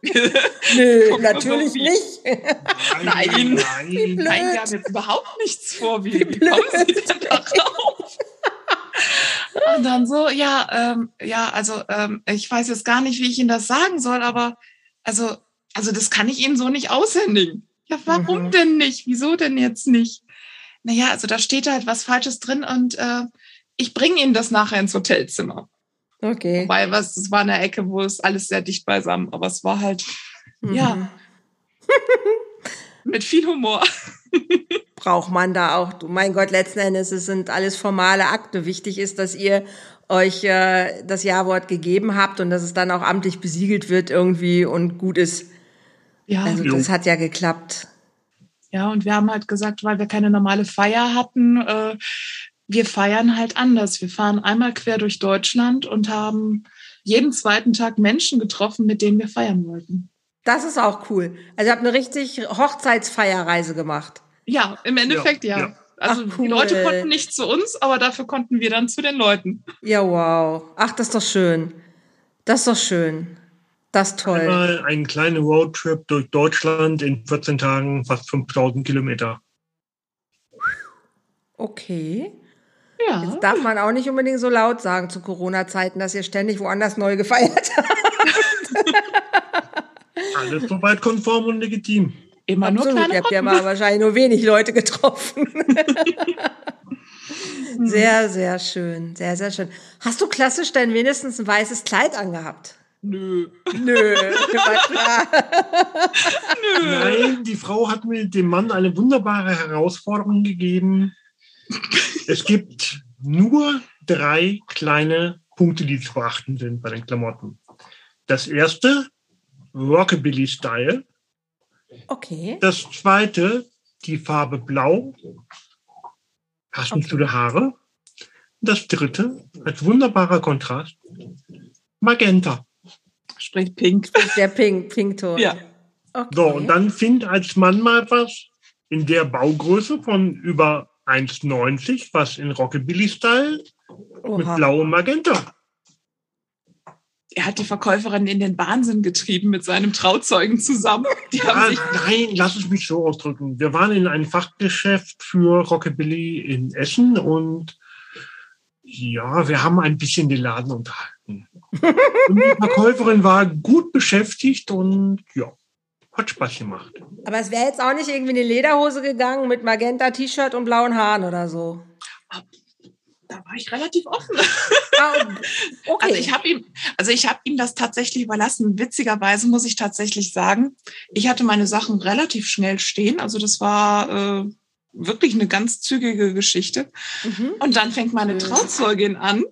Nö, natürlich nicht. Nein, nein, nein, nein, wir haben jetzt überhaupt nichts vor. Wie, wie, wie kommen Sie denn da drauf? Und dann so, ja, ähm, ja, also ähm, ich weiß jetzt gar nicht, wie ich Ihnen das sagen soll, aber also, also das kann ich Ihnen so nicht aushändigen. Ja, warum mhm. denn nicht? Wieso denn jetzt nicht? Naja, also da steht halt was Falsches drin und äh, ich bringe Ihnen das nachher ins Hotelzimmer. Okay. Was, es war eine Ecke, wo es alles sehr dicht beisammen, aber es war halt, mhm. ja, Mit viel Humor. Braucht man da auch. Du, mein Gott, letzten Endes, es sind alles formale Akte. Wichtig ist, dass ihr euch äh, das Ja-Wort gegeben habt und dass es dann auch amtlich besiegelt wird irgendwie und gut ist. Ja. Also das hat ja geklappt. Ja, und wir haben halt gesagt, weil wir keine normale Feier hatten, äh, wir feiern halt anders. Wir fahren einmal quer durch Deutschland und haben jeden zweiten Tag Menschen getroffen, mit denen wir feiern wollten. Das ist auch cool. Also ich habe eine richtig Hochzeitsfeierreise gemacht. Ja, im Endeffekt ja. ja. Also Ach, cool. die Leute konnten nicht zu uns, aber dafür konnten wir dann zu den Leuten. Ja, wow. Ach, das ist doch schön. Das ist doch schön. Das ist toll. Einmal einen kleinen Roadtrip durch Deutschland in 14 Tagen, fast 5000 Kilometer. Okay. Ja. Jetzt darf man auch nicht unbedingt so laut sagen zu Corona-Zeiten, dass ihr ständig woanders neu gefeiert habt. Alles soweit konform und legitim. Immer Absolut. nur kleine Ihr habt ja mal wahrscheinlich nur wenig Leute getroffen. sehr, sehr schön. Sehr, sehr schön. Hast du klassisch denn wenigstens ein weißes Kleid angehabt? Nö. Nö, klar. Nö. Nein, die Frau hat mir dem Mann eine wunderbare Herausforderung gegeben. Es gibt nur drei kleine Punkte, die zu beachten sind bei den Klamotten. Das erste, Rockabilly-Style. Okay. Das zweite, die Farbe Blau, passend okay. zu den Haare. Das dritte, als wunderbarer Kontrast, Magenta. Sprich Pink. Der Pink, Pinkton. Ja. Okay. So, und dann find als Mann mal was in der Baugröße von über 1,90, was in Rockabilly-Style mit blauem Magenta er hat die Verkäuferin in den Wahnsinn getrieben mit seinem Trauzeugen zusammen. Ja, nein, lass es mich so ausdrücken. Wir waren in einem Fachgeschäft für Rockabilly in Essen und ja, wir haben ein bisschen den Laden unterhalten. Und die Verkäuferin war gut beschäftigt und ja, hat Spaß gemacht. Aber es wäre jetzt auch nicht irgendwie eine Lederhose gegangen mit Magenta-T-Shirt und blauen Haaren oder so da war ich relativ offen. Ah, okay. Also ich habe ihm, also ich habe ihm das tatsächlich überlassen. Witzigerweise muss ich tatsächlich sagen, ich hatte meine Sachen relativ schnell stehen. Also das war äh, wirklich eine ganz zügige Geschichte. Mhm. Und dann fängt meine Trauzeugin an,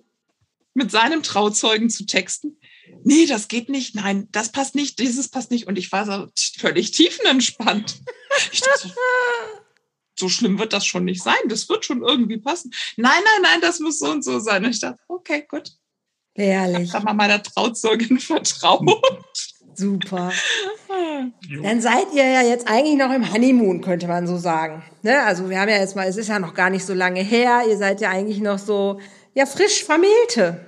mit seinem Trauzeugen zu texten. Nee, das geht nicht. Nein, das passt nicht. Dieses passt nicht. Und ich war so völlig tiefenentspannt. Ich dachte, so schlimm wird das schon nicht sein. Das wird schon irgendwie passen. Nein, nein, nein, das muss so und so sein. Und ich dachte, okay, gut. Herrlich. Ich habe mal meiner Trauzeugin vertraut. Super. Dann seid ihr ja jetzt eigentlich noch im Honeymoon, könnte man so sagen. Ne? Also wir haben ja jetzt mal, es ist ja noch gar nicht so lange her. Ihr seid ja eigentlich noch so, ja, frisch Vermählte.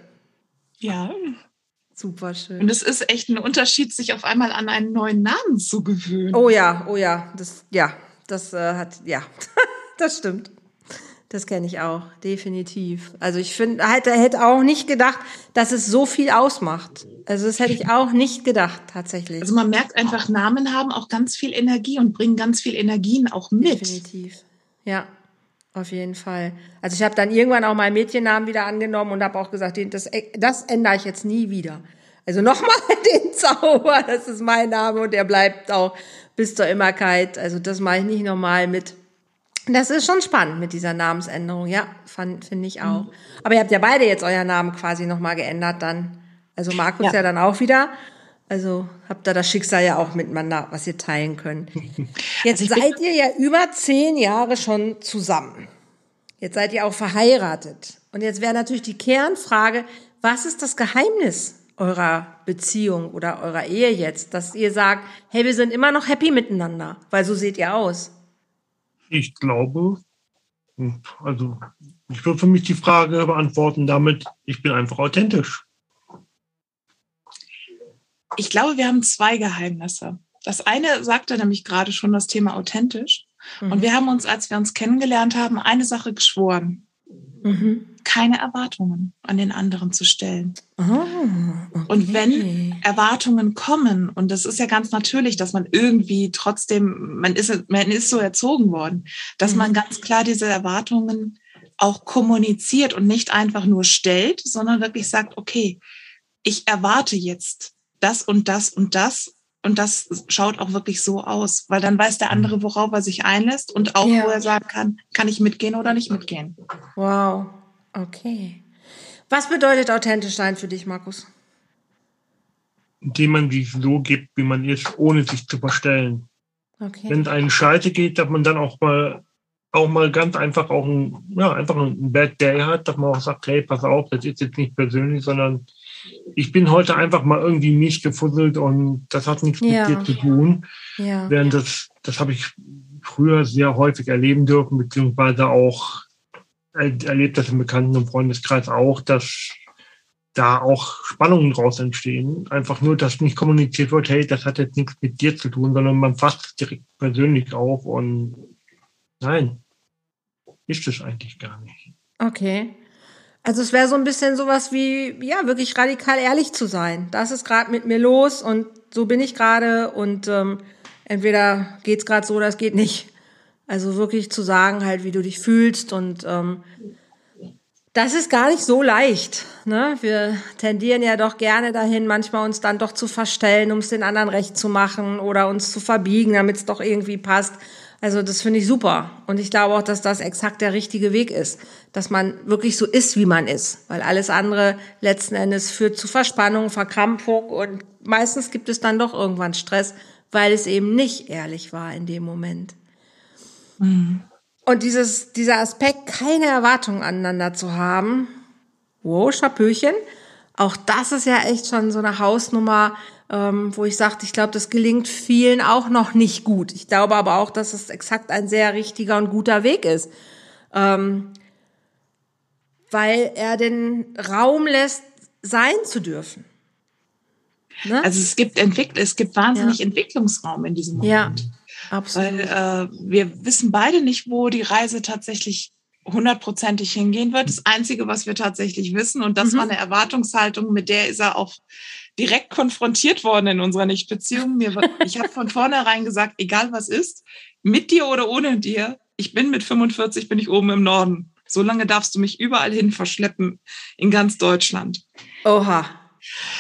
Ja. Super schön. Und es ist echt ein Unterschied, sich auf einmal an einen neuen Namen zu gewöhnen. Oh ja, oh ja, das, ja, das äh, hat, ja, das stimmt. Das kenne ich auch, definitiv. Also ich finde, hätte, hätte auch nicht gedacht, dass es so viel ausmacht. Also das hätte ich auch nicht gedacht, tatsächlich. Also man merkt einfach, Namen haben auch ganz viel Energie und bringen ganz viel Energien auch mit. Definitiv. Ja, auf jeden Fall. Also ich habe dann irgendwann auch meinen Mädchennamen wieder angenommen und habe auch gesagt, das, das ändere ich jetzt nie wieder. Also nochmal den Zauber, das ist mein Name und der bleibt auch bis zur Immerkeit. Also das mache ich nicht normal mit. Das ist schon spannend mit dieser Namensänderung, ja, finde ich auch. Mhm. Aber ihr habt ja beide jetzt euer Namen quasi nochmal geändert dann. Also Markus ja. ja dann auch wieder. Also habt ihr das Schicksal ja auch miteinander, was ihr teilen könnt. Jetzt also seid ihr ja über zehn Jahre schon zusammen. Jetzt seid ihr auch verheiratet. Und jetzt wäre natürlich die Kernfrage, was ist das Geheimnis eurer Beziehung oder eurer Ehe jetzt, dass ihr sagt, hey, wir sind immer noch happy miteinander, weil so seht ihr aus? Ich glaube, also ich würde für mich die Frage beantworten damit, ich bin einfach authentisch. Ich glaube, wir haben zwei Geheimnisse. Das eine sagte nämlich gerade schon das Thema authentisch. Mhm. Und wir haben uns, als wir uns kennengelernt haben, eine Sache geschworen. Mhm keine Erwartungen an den anderen zu stellen. Oh, okay. Und wenn Erwartungen kommen, und das ist ja ganz natürlich, dass man irgendwie trotzdem, man ist, man ist so erzogen worden, dass mhm. man ganz klar diese Erwartungen auch kommuniziert und nicht einfach nur stellt, sondern wirklich sagt, okay, ich erwarte jetzt das und das und das und das schaut auch wirklich so aus, weil dann weiß der andere, worauf er sich einlässt und auch, ja. wo er sagen kann, kann ich mitgehen oder nicht mitgehen. Wow, okay. Was bedeutet authentisch sein für dich, Markus? Indem man sich so gibt, wie man ist, ohne sich zu verstellen. Okay. Wenn es einen Scheite geht, dass man dann auch mal auch mal ganz einfach auch ein, ja, einfach ein Bad Day hat, dass man auch sagt, hey, pass auf, das ist jetzt nicht persönlich, sondern ich bin heute einfach mal irgendwie mies gefusselt und das hat nichts ja. mit dir zu tun. Ja. Während das, das habe ich früher sehr häufig erleben dürfen, beziehungsweise auch erlebt das im Bekannten- und Freundeskreis auch, dass da auch Spannungen draus entstehen. Einfach nur, dass nicht kommuniziert wird, hey, das hat jetzt nichts mit dir zu tun, sondern man fasst es direkt persönlich auf und nein, ist es eigentlich gar nicht. Okay. Also es wäre so ein bisschen sowas wie, ja, wirklich radikal ehrlich zu sein. Das ist gerade mit mir los und so bin ich gerade und ähm, entweder geht's gerade so oder es geht nicht. Also wirklich zu sagen halt, wie du dich fühlst und ähm, das ist gar nicht so leicht. Ne? Wir tendieren ja doch gerne dahin, manchmal uns dann doch zu verstellen, um es den anderen recht zu machen oder uns zu verbiegen, damit es doch irgendwie passt. Also das finde ich super. Und ich glaube auch, dass das exakt der richtige Weg ist. Dass man wirklich so ist, wie man ist. Weil alles andere letzten Endes führt zu Verspannung, Verkrampfung und meistens gibt es dann doch irgendwann Stress, weil es eben nicht ehrlich war in dem Moment. Mhm. Und dieses, dieser Aspekt, keine Erwartungen aneinander zu haben, wow, Schapöchen, auch das ist ja echt schon so eine Hausnummer, ähm, wo ich sagte, ich glaube, das gelingt vielen auch noch nicht gut. Ich glaube aber auch, dass es exakt ein sehr richtiger und guter Weg ist. Ähm, weil er den Raum lässt, sein zu dürfen. Ne? Also es gibt Entwickl es gibt wahnsinnig ja. Entwicklungsraum in diesem Moment. Ja. Absolut. Weil äh, wir wissen beide nicht, wo die Reise tatsächlich hundertprozentig hingehen wird. Das Einzige, was wir tatsächlich wissen, und das mhm. war eine Erwartungshaltung, mit der ist er auch direkt konfrontiert worden in unserer Nichtbeziehung. Mir, ich habe von vornherein gesagt, egal was ist, mit dir oder ohne dir, ich bin mit 45, bin ich oben im Norden. So lange darfst du mich überall hin verschleppen in ganz Deutschland. Oha.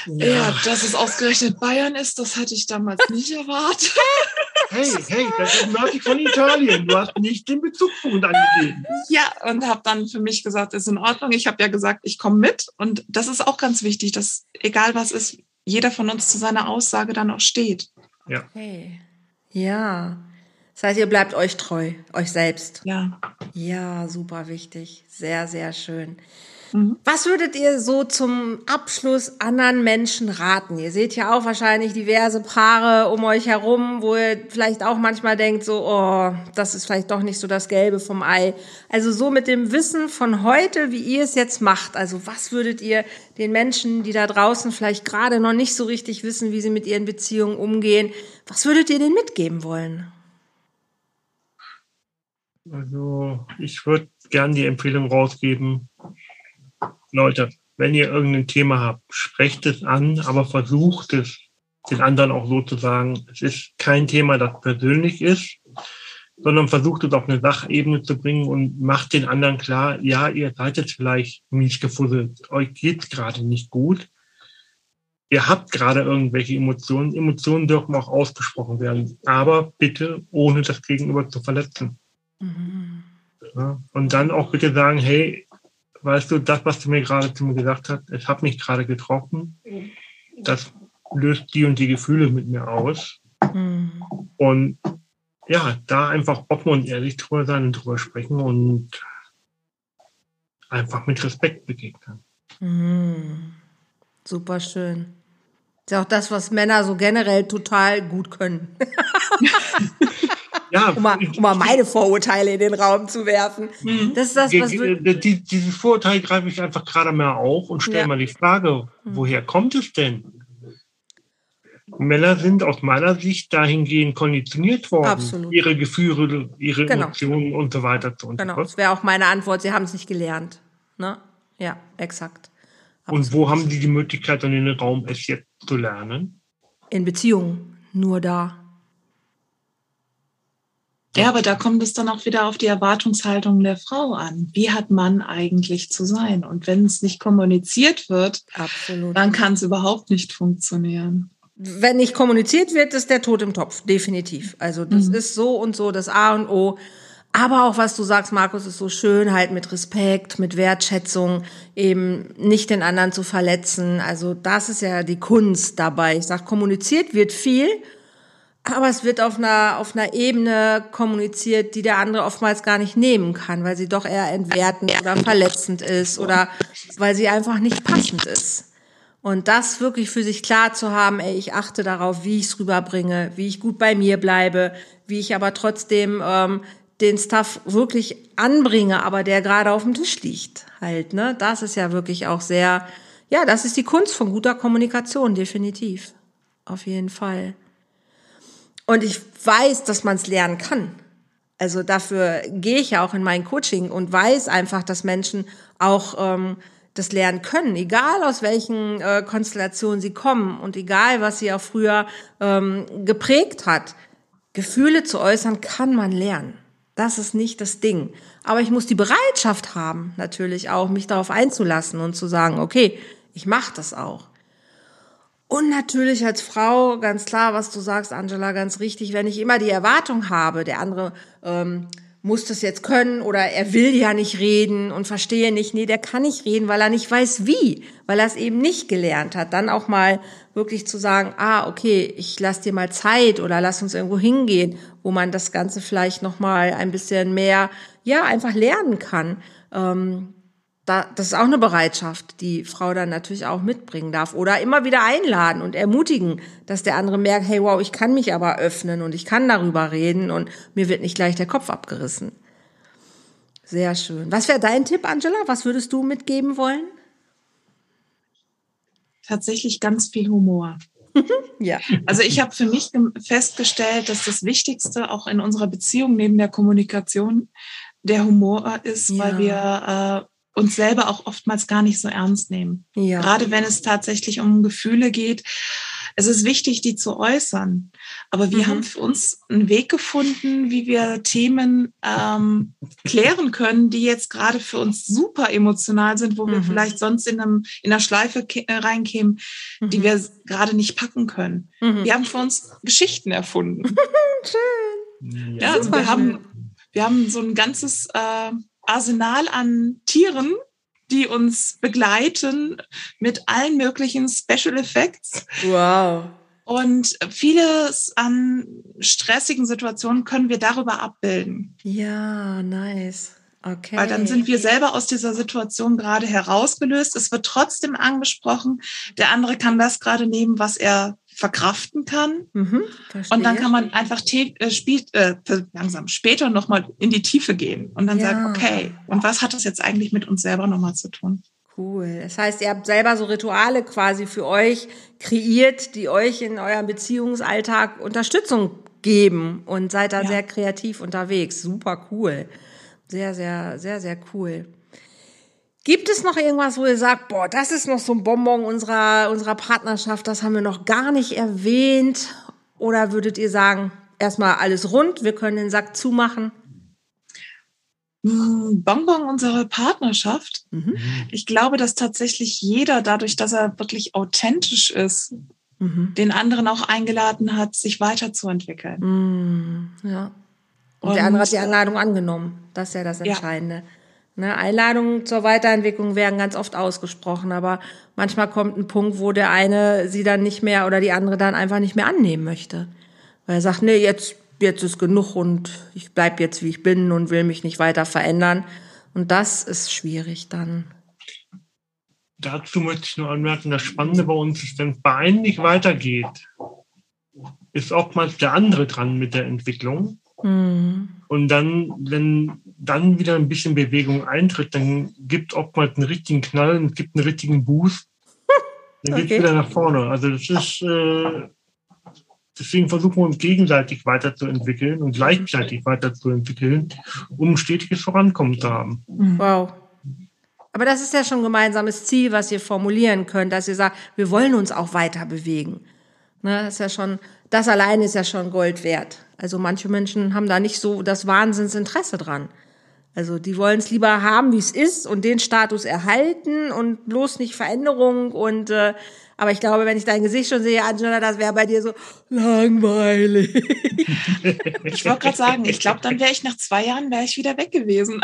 Ja, ja dass es ausgerechnet Bayern ist, das hatte ich damals nicht erwartet. hey, hey, das ist nördlich von Italien. Du hast nicht den Bezugspunkt angegeben. Ja, und habe dann für mich gesagt, ist in Ordnung. Ich habe ja gesagt, ich komme mit. Und das ist auch ganz wichtig, dass egal was ist, jeder von uns zu seiner Aussage dann auch steht. Ja. Okay. Ja. Das heißt, ihr bleibt euch treu, euch selbst. Ja. Ja, super wichtig. Sehr, sehr schön. Mhm. Was würdet ihr so zum Abschluss anderen Menschen raten? Ihr seht ja auch wahrscheinlich diverse Paare um euch herum, wo ihr vielleicht auch manchmal denkt, so, oh, das ist vielleicht doch nicht so das Gelbe vom Ei. Also so mit dem Wissen von heute, wie ihr es jetzt macht. Also was würdet ihr den Menschen, die da draußen vielleicht gerade noch nicht so richtig wissen, wie sie mit ihren Beziehungen umgehen, was würdet ihr denen mitgeben wollen? Also ich würde gern die Empfehlung rausgeben, Leute, wenn ihr irgendein Thema habt, sprecht es an, aber versucht es den anderen auch so zu sagen, es ist kein Thema, das persönlich ist, sondern versucht es auf eine Sachebene zu bringen und macht den anderen klar, ja, ihr seid jetzt vielleicht mies gefusselt, euch geht's gerade nicht gut. Ihr habt gerade irgendwelche Emotionen. Emotionen dürfen auch ausgesprochen werden, aber bitte ohne das Gegenüber zu verletzen. Mhm. Ja, und dann auch bitte sagen, hey, weißt du, das, was du mir gerade zu mir gesagt hast, es hat mich gerade getroffen, das löst die und die Gefühle mit mir aus. Mhm. Und ja, da einfach offen und ehrlich drüber sein und drüber sprechen und einfach mit Respekt begegnen. Mhm. Super schön. Ist ja auch das, was Männer so generell total gut können. Ja, um, mal, um mal meine Vorurteile in den Raum zu werfen. Mhm. Das ist das, was die, die, Dieses Vorurteil greife ich einfach gerade mal auf und stelle ja. mal die Frage, mhm. woher kommt es denn? Männer sind aus meiner Sicht dahingehend konditioniert worden, Absolut. ihre Gefühle, ihre genau. Emotionen und so weiter zu unterdrücken. Genau, das wäre auch meine Antwort. Sie haben es nicht gelernt. Ne? Ja, exakt. Absolut. Und wo haben Sie die Möglichkeit und den Raum, es jetzt zu lernen? In Beziehungen, nur da. Ja, aber da kommt es dann auch wieder auf die Erwartungshaltung der Frau an. Wie hat man eigentlich zu sein? Und wenn es nicht kommuniziert wird, Absolut. dann kann es überhaupt nicht funktionieren. wenn nicht kommuniziert wird, ist der Tod im Topf, definitiv. Also das mhm. ist so und so das A und O. Aber auch was du sagst, Markus, ist so schön, halt mit Respekt, mit Wertschätzung, eben nicht den anderen zu verletzen. Also das ist ja die Kunst dabei. Ich sag, kommuniziert wird viel, aber es wird auf einer, auf einer Ebene kommuniziert, die der andere oftmals gar nicht nehmen kann, weil sie doch eher entwertend oder verletzend ist oder weil sie einfach nicht passend ist. Und das wirklich für sich klar zu haben, ey, ich achte darauf, wie ich es rüberbringe, wie ich gut bei mir bleibe, wie ich aber trotzdem ähm, den Stuff wirklich anbringe, aber der gerade auf dem Tisch liegt halt, ne? Das ist ja wirklich auch sehr, ja, das ist die Kunst von guter Kommunikation, definitiv. Auf jeden Fall. Und ich weiß, dass man es lernen kann. Also dafür gehe ich ja auch in mein Coaching und weiß einfach, dass Menschen auch ähm, das lernen können, egal aus welchen äh, Konstellationen sie kommen und egal, was sie auch früher ähm, geprägt hat. Gefühle zu äußern kann man lernen. Das ist nicht das Ding. Aber ich muss die Bereitschaft haben, natürlich auch, mich darauf einzulassen und zu sagen, okay, ich mache das auch. Und natürlich als Frau, ganz klar, was du sagst, Angela, ganz richtig, wenn ich immer die Erwartung habe, der andere ähm, muss das jetzt können oder er will ja nicht reden und verstehe nicht, nee, der kann nicht reden, weil er nicht weiß wie, weil er es eben nicht gelernt hat. Dann auch mal wirklich zu sagen, ah, okay, ich lass dir mal Zeit oder lass uns irgendwo hingehen, wo man das Ganze vielleicht noch mal ein bisschen mehr, ja, einfach lernen kann. Ähm, da, das ist auch eine Bereitschaft, die Frau dann natürlich auch mitbringen darf. Oder immer wieder einladen und ermutigen, dass der andere merkt, hey, wow, ich kann mich aber öffnen und ich kann darüber reden und mir wird nicht gleich der Kopf abgerissen. Sehr schön. Was wäre dein Tipp, Angela? Was würdest du mitgeben wollen? Tatsächlich ganz viel Humor. ja. Also ich habe für mich festgestellt, dass das Wichtigste auch in unserer Beziehung neben der Kommunikation der Humor ist, ja. weil wir äh, uns selber auch oftmals gar nicht so ernst nehmen. Ja. Gerade wenn es tatsächlich um Gefühle geht. Es ist wichtig, die zu äußern. Aber wir mhm. haben für uns einen Weg gefunden, wie wir Themen ähm, klären können, die jetzt gerade für uns super emotional sind, wo mhm. wir vielleicht sonst in, einem, in einer Schleife äh, reinkämen, mhm. die wir gerade nicht packen können. Mhm. Wir haben für uns Geschichten erfunden. schön. Ja, also wir haben, wir haben so ein ganzes äh, Arsenal an Tieren, die uns begleiten mit allen möglichen Special Effects. Wow. Und vieles an stressigen Situationen können wir darüber abbilden. Ja, nice. Okay. Weil dann sind wir selber aus dieser Situation gerade herausgelöst. Es wird trotzdem angesprochen. Der andere kann das gerade nehmen, was er verkraften kann. Mhm, und dann kann man einfach äh, spielt, äh, langsam später nochmal in die Tiefe gehen und dann ja. sagen, okay, und was hat das jetzt eigentlich mit uns selber nochmal zu tun? Cool. Das heißt, ihr habt selber so Rituale quasi für euch kreiert, die euch in eurem Beziehungsalltag Unterstützung geben und seid da ja. sehr kreativ unterwegs. Super cool. Sehr, sehr, sehr, sehr cool. Gibt es noch irgendwas, wo ihr sagt, boah, das ist noch so ein Bonbon unserer, unserer Partnerschaft, das haben wir noch gar nicht erwähnt? Oder würdet ihr sagen, erstmal alles rund, wir können den Sack zumachen? Hm, Bonbon unserer Partnerschaft. Mhm. Ich glaube, dass tatsächlich jeder, dadurch, dass er wirklich authentisch ist, mhm. den anderen auch eingeladen hat, sich weiterzuentwickeln. Mhm. Ja. Und, Und, der andere hat die Einladung angenommen. Das ist ja das Entscheidende. Ja. Ne, Einladungen zur Weiterentwicklung werden ganz oft ausgesprochen, aber manchmal kommt ein Punkt, wo der eine sie dann nicht mehr oder die andere dann einfach nicht mehr annehmen möchte. Weil er sagt, nee, jetzt, jetzt ist genug und ich bleib jetzt wie ich bin und will mich nicht weiter verändern. Und das ist schwierig dann. Dazu möchte ich nur anmerken, das Spannende bei uns ist, wenn es bei einem nicht weitergeht, ist oftmals der andere dran mit der Entwicklung. Mhm. Und dann, wenn dann wieder ein bisschen Bewegung eintritt, dann gibt oftmals einen richtigen Knall und es gibt einen richtigen Boost. Dann okay. geht es wieder nach vorne. Also das ist, äh, deswegen versuchen wir uns gegenseitig weiterzuentwickeln und gleichzeitig weiterzuentwickeln, um stetiges Vorankommen zu haben. Mhm. Wow. Aber das ist ja schon ein gemeinsames Ziel, was ihr formulieren könnt, dass ihr sagt, wir wollen uns auch weiter bewegen. Ne, das ist ja schon, das allein ist ja schon Gold wert. Also manche Menschen haben da nicht so das Wahnsinnsinteresse dran. Also die wollen es lieber haben, wie es ist und den Status erhalten und bloß nicht Veränderung und äh, aber ich glaube, wenn ich dein Gesicht schon sehe, Angela, das wäre bei dir so langweilig. Ich wollte gerade sagen, ich glaube, dann wäre ich nach zwei Jahren wäre ich wieder weg gewesen.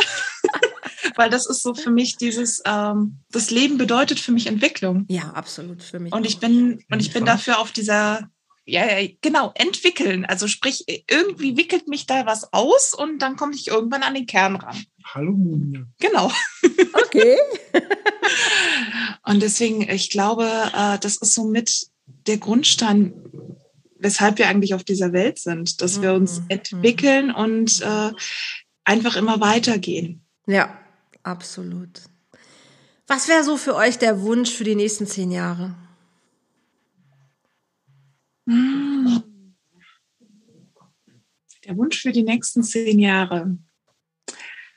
Weil das ist so für mich dieses, ähm, das Leben bedeutet für mich Entwicklung. Ja, absolut für mich. Und ich bin, und ich bin dafür auf dieser ja, ja, genau, entwickeln. Also sprich, irgendwie wickelt mich da was aus und dann komme ich irgendwann an den Kern ran. Hallo Mumie. Genau. Okay. und deswegen, ich glaube, äh, das ist somit der Grundstein, weshalb wir eigentlich auf dieser Welt sind, dass wir uns mhm. entwickeln und äh, einfach immer weitergehen. Ja, absolut. Was wäre so für euch der Wunsch für die nächsten zehn Jahre? Der Wunsch für die nächsten zehn Jahre.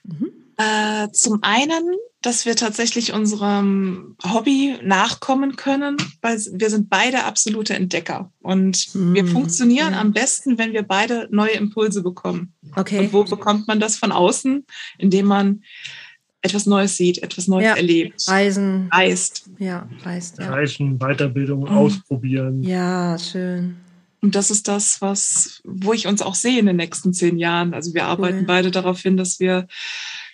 Mhm. Äh, zum einen, dass wir tatsächlich unserem Hobby nachkommen können, weil wir sind beide absolute Entdecker und mhm. wir funktionieren ja. am besten, wenn wir beide neue Impulse bekommen. Okay. Und wo bekommt man das von außen? Indem man etwas Neues sieht, etwas Neues ja. erlebt. Reisen. Reist. Ja, reist. Ja. Reisen, Weiterbildung, mhm. ausprobieren. Ja, schön. Und das ist das, was, wo ich uns auch sehe in den nächsten zehn Jahren. Also wir arbeiten cool. beide darauf hin, dass wir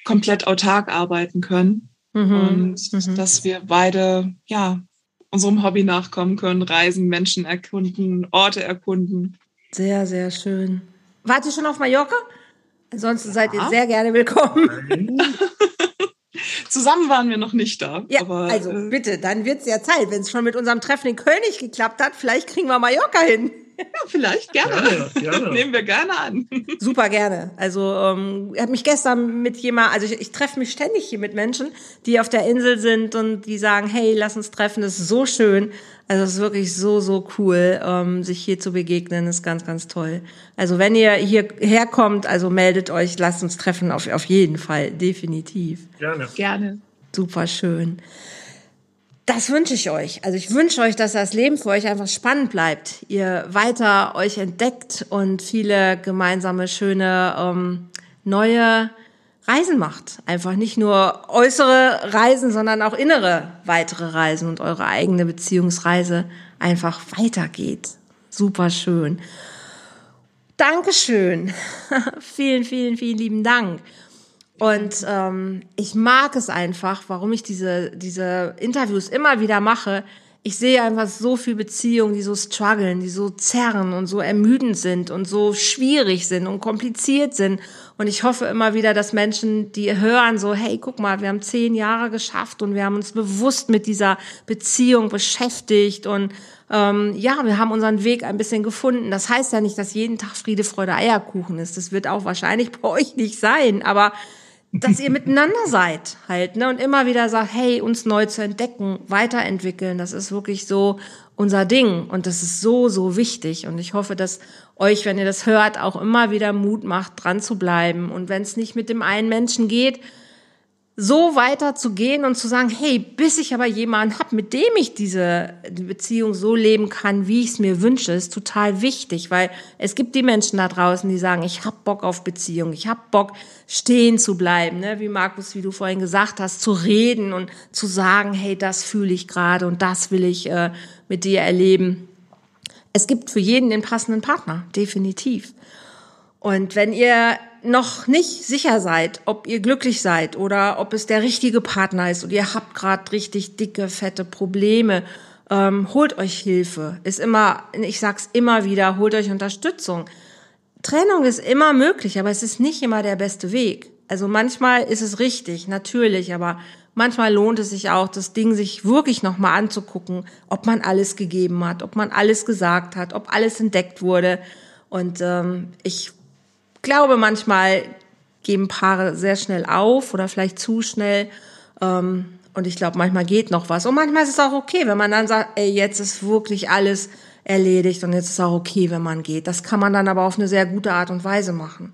komplett autark arbeiten können mhm. und mhm. dass wir beide, ja, unserem Hobby nachkommen können, reisen, Menschen erkunden, Orte erkunden. Sehr, sehr schön. Wart ihr schon auf Mallorca? Ansonsten seid ihr sehr gerne willkommen. Zusammen waren wir noch nicht da. Ja, aber, also äh, bitte, dann wird es ja Zeit. Wenn es schon mit unserem Treffen in nicht geklappt hat, vielleicht kriegen wir Mallorca hin. Ja, vielleicht gerne. gerne, gerne. Nehmen wir gerne an. Super gerne. Also ähm, ich habe mich gestern mit jemand, also ich, ich treffe mich ständig hier mit Menschen, die auf der Insel sind und die sagen, hey, lass uns treffen, das ist so schön. Also es ist wirklich so, so cool, ähm, sich hier zu begegnen, das ist ganz, ganz toll. Also wenn ihr hierher kommt, also meldet euch, lasst uns treffen, auf, auf jeden Fall, definitiv. Gerne. Gerne. Super schön. Das wünsche ich euch. Also ich wünsche euch, dass das Leben für euch einfach spannend bleibt. Ihr weiter euch entdeckt und viele gemeinsame, schöne, ähm, neue Reisen macht. Einfach nicht nur äußere Reisen, sondern auch innere weitere Reisen und eure eigene Beziehungsreise einfach weitergeht. Super schön. Dankeschön. vielen, vielen, vielen lieben Dank. Und ähm, ich mag es einfach, warum ich diese, diese Interviews immer wieder mache. Ich sehe einfach so viel Beziehungen, die so strugglen, die so zerren und so ermüdend sind und so schwierig sind und kompliziert sind. Und ich hoffe immer wieder, dass Menschen, die hören, so, hey, guck mal, wir haben zehn Jahre geschafft und wir haben uns bewusst mit dieser Beziehung beschäftigt und ähm, ja, wir haben unseren Weg ein bisschen gefunden. Das heißt ja nicht, dass jeden Tag Friede, Freude, Eierkuchen ist. Das wird auch wahrscheinlich bei euch nicht sein, aber dass ihr miteinander seid halt, ne? Und immer wieder sagt, hey, uns neu zu entdecken, weiterentwickeln, das ist wirklich so unser Ding. Und das ist so, so wichtig. Und ich hoffe, dass euch, wenn ihr das hört, auch immer wieder Mut macht, dran zu bleiben. Und wenn es nicht mit dem einen Menschen geht, so weiter zu gehen und zu sagen, hey, bis ich aber jemanden habe, mit dem ich diese Beziehung so leben kann, wie ich es mir wünsche, ist total wichtig, weil es gibt die Menschen da draußen, die sagen, ich habe Bock auf Beziehung, ich habe Bock stehen zu bleiben, ne? wie Markus, wie du vorhin gesagt hast, zu reden und zu sagen, hey, das fühle ich gerade und das will ich äh, mit dir erleben. Es gibt für jeden den passenden Partner, definitiv. Und wenn ihr noch nicht sicher seid, ob ihr glücklich seid oder ob es der richtige Partner ist und ihr habt gerade richtig dicke, fette Probleme, ähm, holt euch Hilfe. Ist immer, ich sag's immer wieder, holt euch Unterstützung. Trennung ist immer möglich, aber es ist nicht immer der beste Weg. Also manchmal ist es richtig, natürlich, aber manchmal lohnt es sich auch, das Ding sich wirklich nochmal anzugucken, ob man alles gegeben hat, ob man alles gesagt hat, ob alles entdeckt wurde. Und ähm, ich glaube, manchmal geben Paare sehr schnell auf oder vielleicht zu schnell. Ähm, und ich glaube, manchmal geht noch was. Und manchmal ist es auch okay, wenn man dann sagt, ey, jetzt ist wirklich alles erledigt und jetzt ist auch okay, wenn man geht. Das kann man dann aber auf eine sehr gute Art und Weise machen.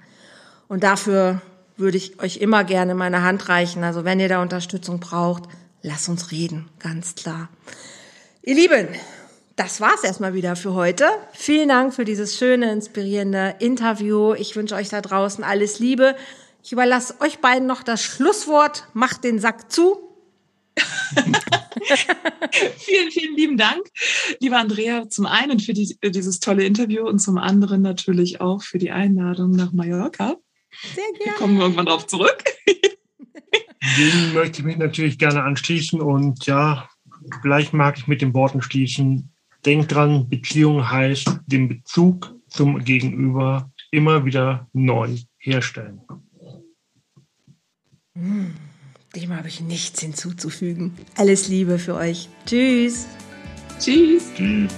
Und dafür würde ich euch immer gerne meine Hand reichen. Also wenn ihr da Unterstützung braucht, lasst uns reden, ganz klar. Ihr Lieben, das war's erstmal wieder für heute. Vielen Dank für dieses schöne, inspirierende Interview. Ich wünsche euch da draußen alles Liebe. Ich überlasse euch beiden noch das Schlusswort. Macht den Sack zu. vielen, vielen lieben Dank, liebe Andrea, zum einen für die, dieses tolle Interview und zum anderen natürlich auch für die Einladung nach Mallorca. Sehr gerne. Wir kommen irgendwann darauf zurück. Dem möchte ich mich natürlich gerne anschließen und ja, gleich mag ich mit den Worten schließen. Denkt dran, Beziehung heißt den Bezug zum Gegenüber immer wieder neu herstellen. Dem habe ich nichts hinzuzufügen. Alles Liebe für euch. Tschüss. Tschüss. Tschüss.